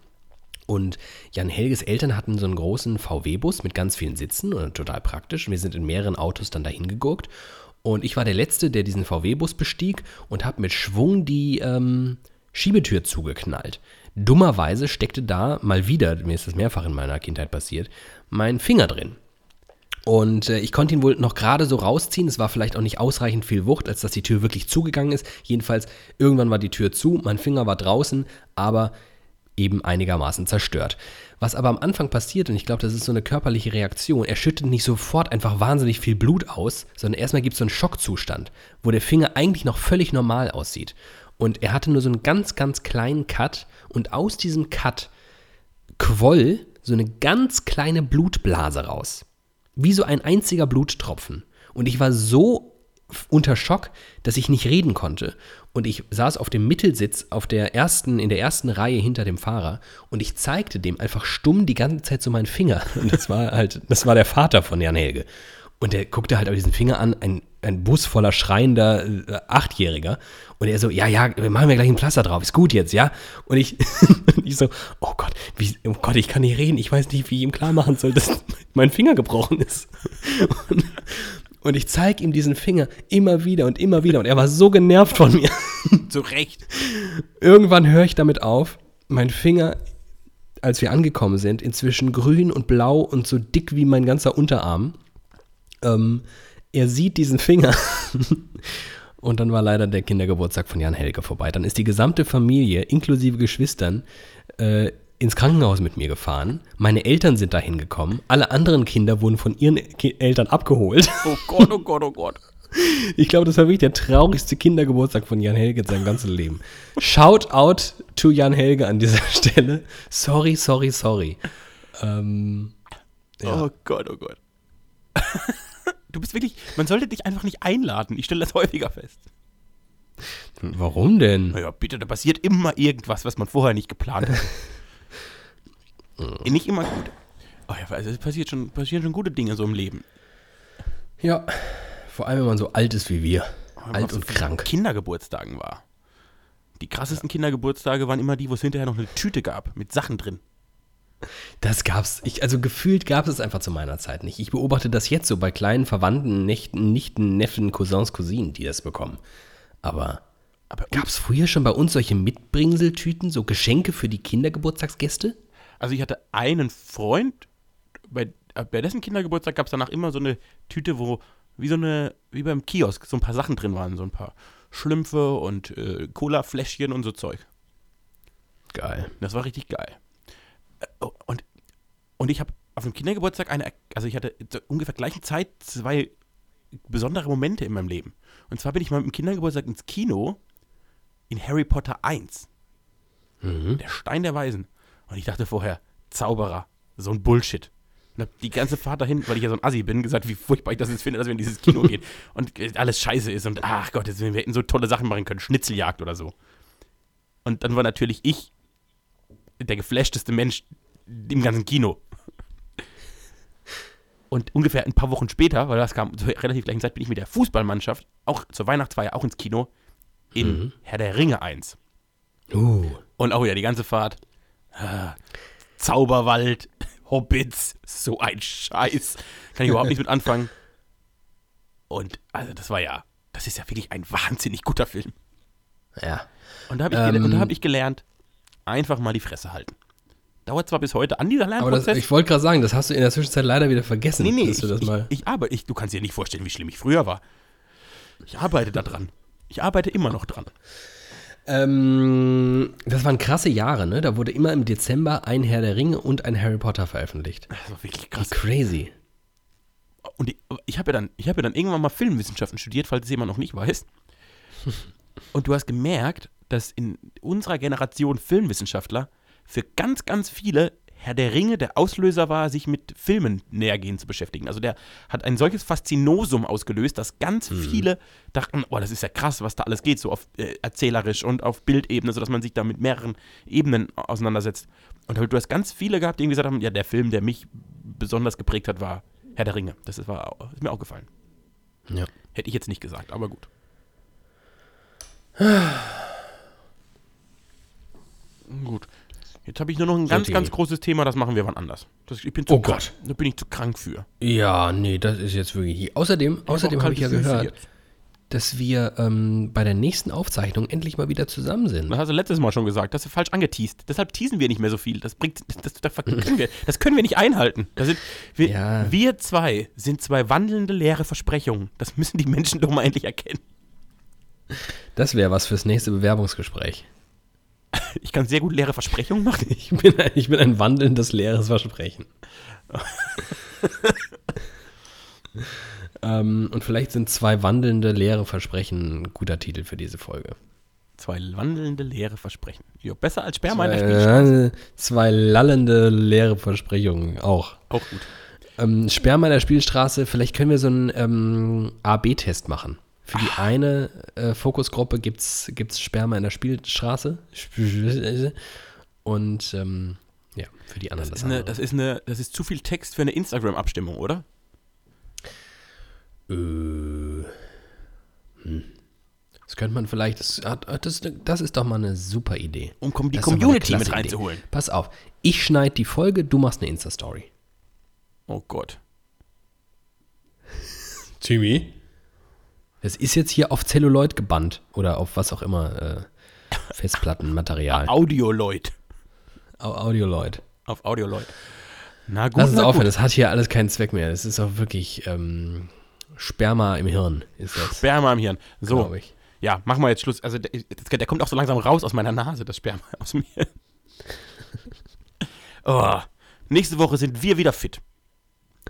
Und Jan Helges Eltern hatten so einen großen VW-Bus mit ganz vielen Sitzen und total praktisch. Wir sind in mehreren Autos dann dahin gegurkt. Und ich war der Letzte, der diesen VW-Bus bestieg und habe mit Schwung die ähm, Schiebetür zugeknallt. Dummerweise steckte da mal wieder, mir ist das mehrfach in meiner Kindheit passiert, mein Finger drin. Und äh, ich konnte ihn wohl noch gerade so rausziehen. Es war vielleicht auch nicht ausreichend viel Wucht, als dass die Tür wirklich zugegangen ist. Jedenfalls, irgendwann war die Tür zu, mein Finger war draußen, aber eben einigermaßen zerstört. Was aber am Anfang passiert, und ich glaube, das ist so eine körperliche Reaktion, er schüttet nicht sofort einfach wahnsinnig viel Blut aus, sondern erstmal gibt es so einen Schockzustand, wo der Finger eigentlich noch völlig normal aussieht. Und er hatte nur so einen ganz, ganz kleinen Cut und aus diesem Cut quoll so eine ganz kleine Blutblase raus. Wie so ein einziger Bluttropfen. Und ich war so unter Schock, dass ich nicht reden konnte. Und ich saß auf dem Mittelsitz auf der ersten, in der ersten Reihe hinter dem Fahrer und ich zeigte dem einfach stumm die ganze Zeit so meinen Finger. [LAUGHS] Und das war halt, das war der Vater von Jan Helge. Und der guckte halt auf diesen Finger an, ein, ein Bus voller schreiender äh, Achtjähriger. Und er so, ja, ja, wir machen mir gleich ein Pflaster drauf, ist gut jetzt, ja? Und ich, [LAUGHS] ich so, oh Gott, wie, oh Gott, ich kann nicht reden, ich weiß nicht, wie ich ihm klar machen soll, dass [LAUGHS] mein Finger gebrochen ist. Und, und ich zeige ihm diesen Finger immer wieder und immer wieder. Und er war so genervt von mir. [LAUGHS] Zu Recht. Irgendwann höre ich damit auf. Mein Finger, als wir angekommen sind, inzwischen grün und blau und so dick wie mein ganzer Unterarm. Ähm, er sieht diesen Finger. [LAUGHS] und dann war leider der Kindergeburtstag von Jan Helge vorbei. Dann ist die gesamte Familie, inklusive Geschwistern, äh, ins Krankenhaus mit mir gefahren. Meine Eltern sind dahin gekommen. Alle anderen Kinder wurden von ihren Ki Eltern abgeholt. [LAUGHS] Oh Gott, oh Gott, oh Gott. Ich glaube, das war wirklich der traurigste Kindergeburtstag von Jan Helge in seinem ganzen Leben. Shout out to Jan Helge an dieser [LAUGHS] Stelle. Sorry, sorry, sorry. Ähm, ja. Oh Gott, oh Gott. [LAUGHS] Du bist wirklich, man sollte dich einfach nicht einladen. Ich stelle das häufiger fest. Warum denn? Naja, bitte, da passiert immer irgendwas, was man vorher nicht geplant hat. Nicht immer gut. Oh ja, also es passiert schon, passieren schon gute Dinge so im Leben. Ja, vor allem, wenn man so alt ist wie wir. Man Alt und krank. Kindergeburtstagen war. Die krassesten Kindergeburtstage waren immer die, wo es hinterher noch eine Tüte gab mit Sachen drin. Das gab's. Ich, also gefühlt gab es einfach zu meiner Zeit nicht. Ich beobachte das jetzt so bei kleinen Verwandten, Nächten, Nichten, Neffen, Cousins, Cousinen, die das bekommen. Aber Aber gab es früher schon bei uns solche Mitbringseltüten, so Geschenke für die Kindergeburtstagsgäste? Also ich hatte einen Freund, bei, äh, bei dessen Kindergeburtstag gab es danach immer so eine Tüte, wo wie so eine, wie beim Kiosk, so ein paar Sachen drin waren, so ein paar Schlümpfe und äh, Cola-Fläschchen und so Zeug. Geil. Das war richtig geil. Äh, oh, Und, und ich habe auf dem Kindergeburtstag eine, also ich hatte zur ungefähr gleichen Zeit zwei besondere Momente in meinem Leben. Und zwar bin ich mal mit dem Kindergeburtstag ins Kino in Harry Potter 1. Der Stein der Weisen. Und ich dachte vorher, Zauberer, so ein Bullshit. Und hab die ganze Fahrt dahin, weil ich ja so ein Assi bin, gesagt, wie furchtbar ich das jetzt finde, dass wir in dieses Kino gehen. Und äh, alles scheiße ist und ach Gott, jetzt, wir hätten so tolle Sachen machen können, Schnitzeljagd oder so. Und dann war natürlich ich der geflashteste Mensch im ganzen Kino. Und ungefähr ein paar Wochen später, weil das kam zur relativ gleichen Zeit, bin ich mit der Fußballmannschaft auch zur Weihnachtsfeier auch ins Kino in Herr der Ringe 1. Uh. Und auch wieder die ganze Fahrt. [LAUGHS] Zauberwald, [LAUGHS] Hobbits, so ein Scheiß. Kann ich überhaupt nicht mit anfangen. Und also das war ja, das ist ja wirklich ein wahnsinnig guter Film. Ja. Und da habe ich, Ähm. und da hab ich gelernt, einfach mal die Fresse halten. Dauert zwar bis heute an dieser Aber das, Lernprozess. ich wollte gerade sagen, das hast du in der Zwischenzeit leider wieder vergessen. nee, nee, ich, du das ich, mal ich arbeite, ich, du kannst dir nicht vorstellen, wie schlimm ich früher war. Ich arbeite da dran. Ich arbeite immer noch dran. Ähm, das waren krasse Jahre, ne? Da wurde immer im Dezember ein Herr der Ringe und ein Harry Potter veröffentlicht. Das war wirklich Wie krass. crazy. Und ich, ich habe ja, dann- ich hab ja dann irgendwann mal Filmwissenschaften studiert, falls es jemand noch nicht weiß. [LAUGHS] Und du hast gemerkt, dass in unserer Generation Filmwissenschaftler für ganz, ganz viele Herr der Ringe der Auslöser war, sich mit Filmen nähergehend zu beschäftigen. Also der hat ein solches Faszinosum ausgelöst, dass ganz viele dachten, oh, das ist ja krass, was da alles geht, so auf äh, erzählerisch und auf Bildebene, sodass man sich da mit mehreren Ebenen auseinandersetzt. Und du hast ganz viele gehabt, die gesagt haben, ja, der Film, der mich besonders geprägt hat, war Herr der Ringe. Das ist, war, ist mir auch gefallen. Ja. Hätte ich jetzt nicht gesagt, aber gut. gut. Jetzt habe ich nur noch ein ganz, Tini. ganz großes Thema, das machen wir wann anders. Das, ich bin zu Oh krank. Gott. Da bin ich zu krank für. Ja, nee, das ist jetzt wirklich. Außerdem, außerdem auch habe ich ja gehört, jetzt. dass wir ähm, bei der nächsten Aufzeichnung endlich mal wieder zusammen sind. Das hast du letztes Mal schon gesagt. Das ist falsch angeteased. Deshalb teasen wir nicht mehr so viel. Das bringt, das, das, das, können, wir, das können wir nicht einhalten. Das sind, wir, Ja. wir zwei sind zwei wandelnde leere Versprechungen. Das müssen die Menschen doch mal endlich erkennen. Das wäre was fürs nächste Bewerbungsgespräch. Ich kann sehr gut leere Versprechungen machen. [LAUGHS] Ich bin ein, ich bin ein wandelndes leeres Versprechen. [LAUGHS] ähm, und vielleicht sind zwei wandelnde leere Versprechen ein guter Titel für diese Folge. Zwei wandelnde leere Versprechen. Jo, besser als Sperma in der Spielstraße. Zwei, zwei lallende leere Versprechungen auch. Auch gut. Ähm, Sperma in der Spielstraße, vielleicht können wir so einen ähm, A-B-Test machen. Für die eine äh, Fokusgruppe gibt es Sperma in der Spielstraße. Und ähm, ja, für die anderen Das das, ist, eine, das, ist eine, das ist zu viel Text für eine Instagram-Abstimmung, oder? Äh, hm. Das könnte man vielleicht, das, das, das ist doch mal eine super Idee. Um die Das Community mit Idee. reinzuholen. Pass auf, ich schneide die Folge, du machst eine Insta-Story. Oh Gott. Timmy? Das ist jetzt hier auf Celluloid gebannt oder auf was auch immer, äh, Festplattenmaterial. [LAUGHS] Audioloid. Au Audioloid. Auf Audioloid. Na gut, Lass uns aufhören, gut. das hat hier alles keinen Zweck mehr. Das ist auch wirklich ähm, Sperma im Hirn, ist das, Sperma im Hirn. So, ja, machen wir jetzt Schluss. Also der, der kommt auch so langsam raus aus meiner Nase, das Sperma aus mir. [LAUGHS] oh, nächste Woche sind wir wieder fit.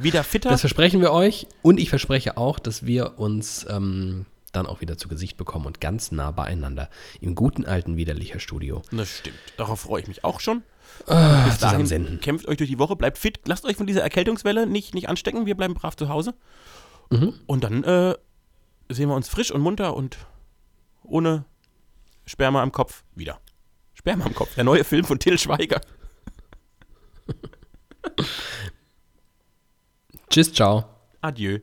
Wieder fitter. Das versprechen wir euch und ich verspreche auch, dass wir uns ähm, dann auch wieder zu Gesicht bekommen und ganz nah beieinander im guten alten Widerlicher Studio Das stimmt. Darauf freue ich mich auch schon. Ah, Bis dahin zusammensenden. kämpft euch durch die Woche, bleibt fit, lasst euch von dieser Erkältungswelle nicht, nicht anstecken. Wir bleiben brav zu Hause. Mhm. Und dann äh, sehen wir uns frisch und munter und ohne Sperma am Kopf wieder. Sperma am Kopf, der neue Film von Till Schweiger. [LAUGHS] Tschüss, ciao. Adieu.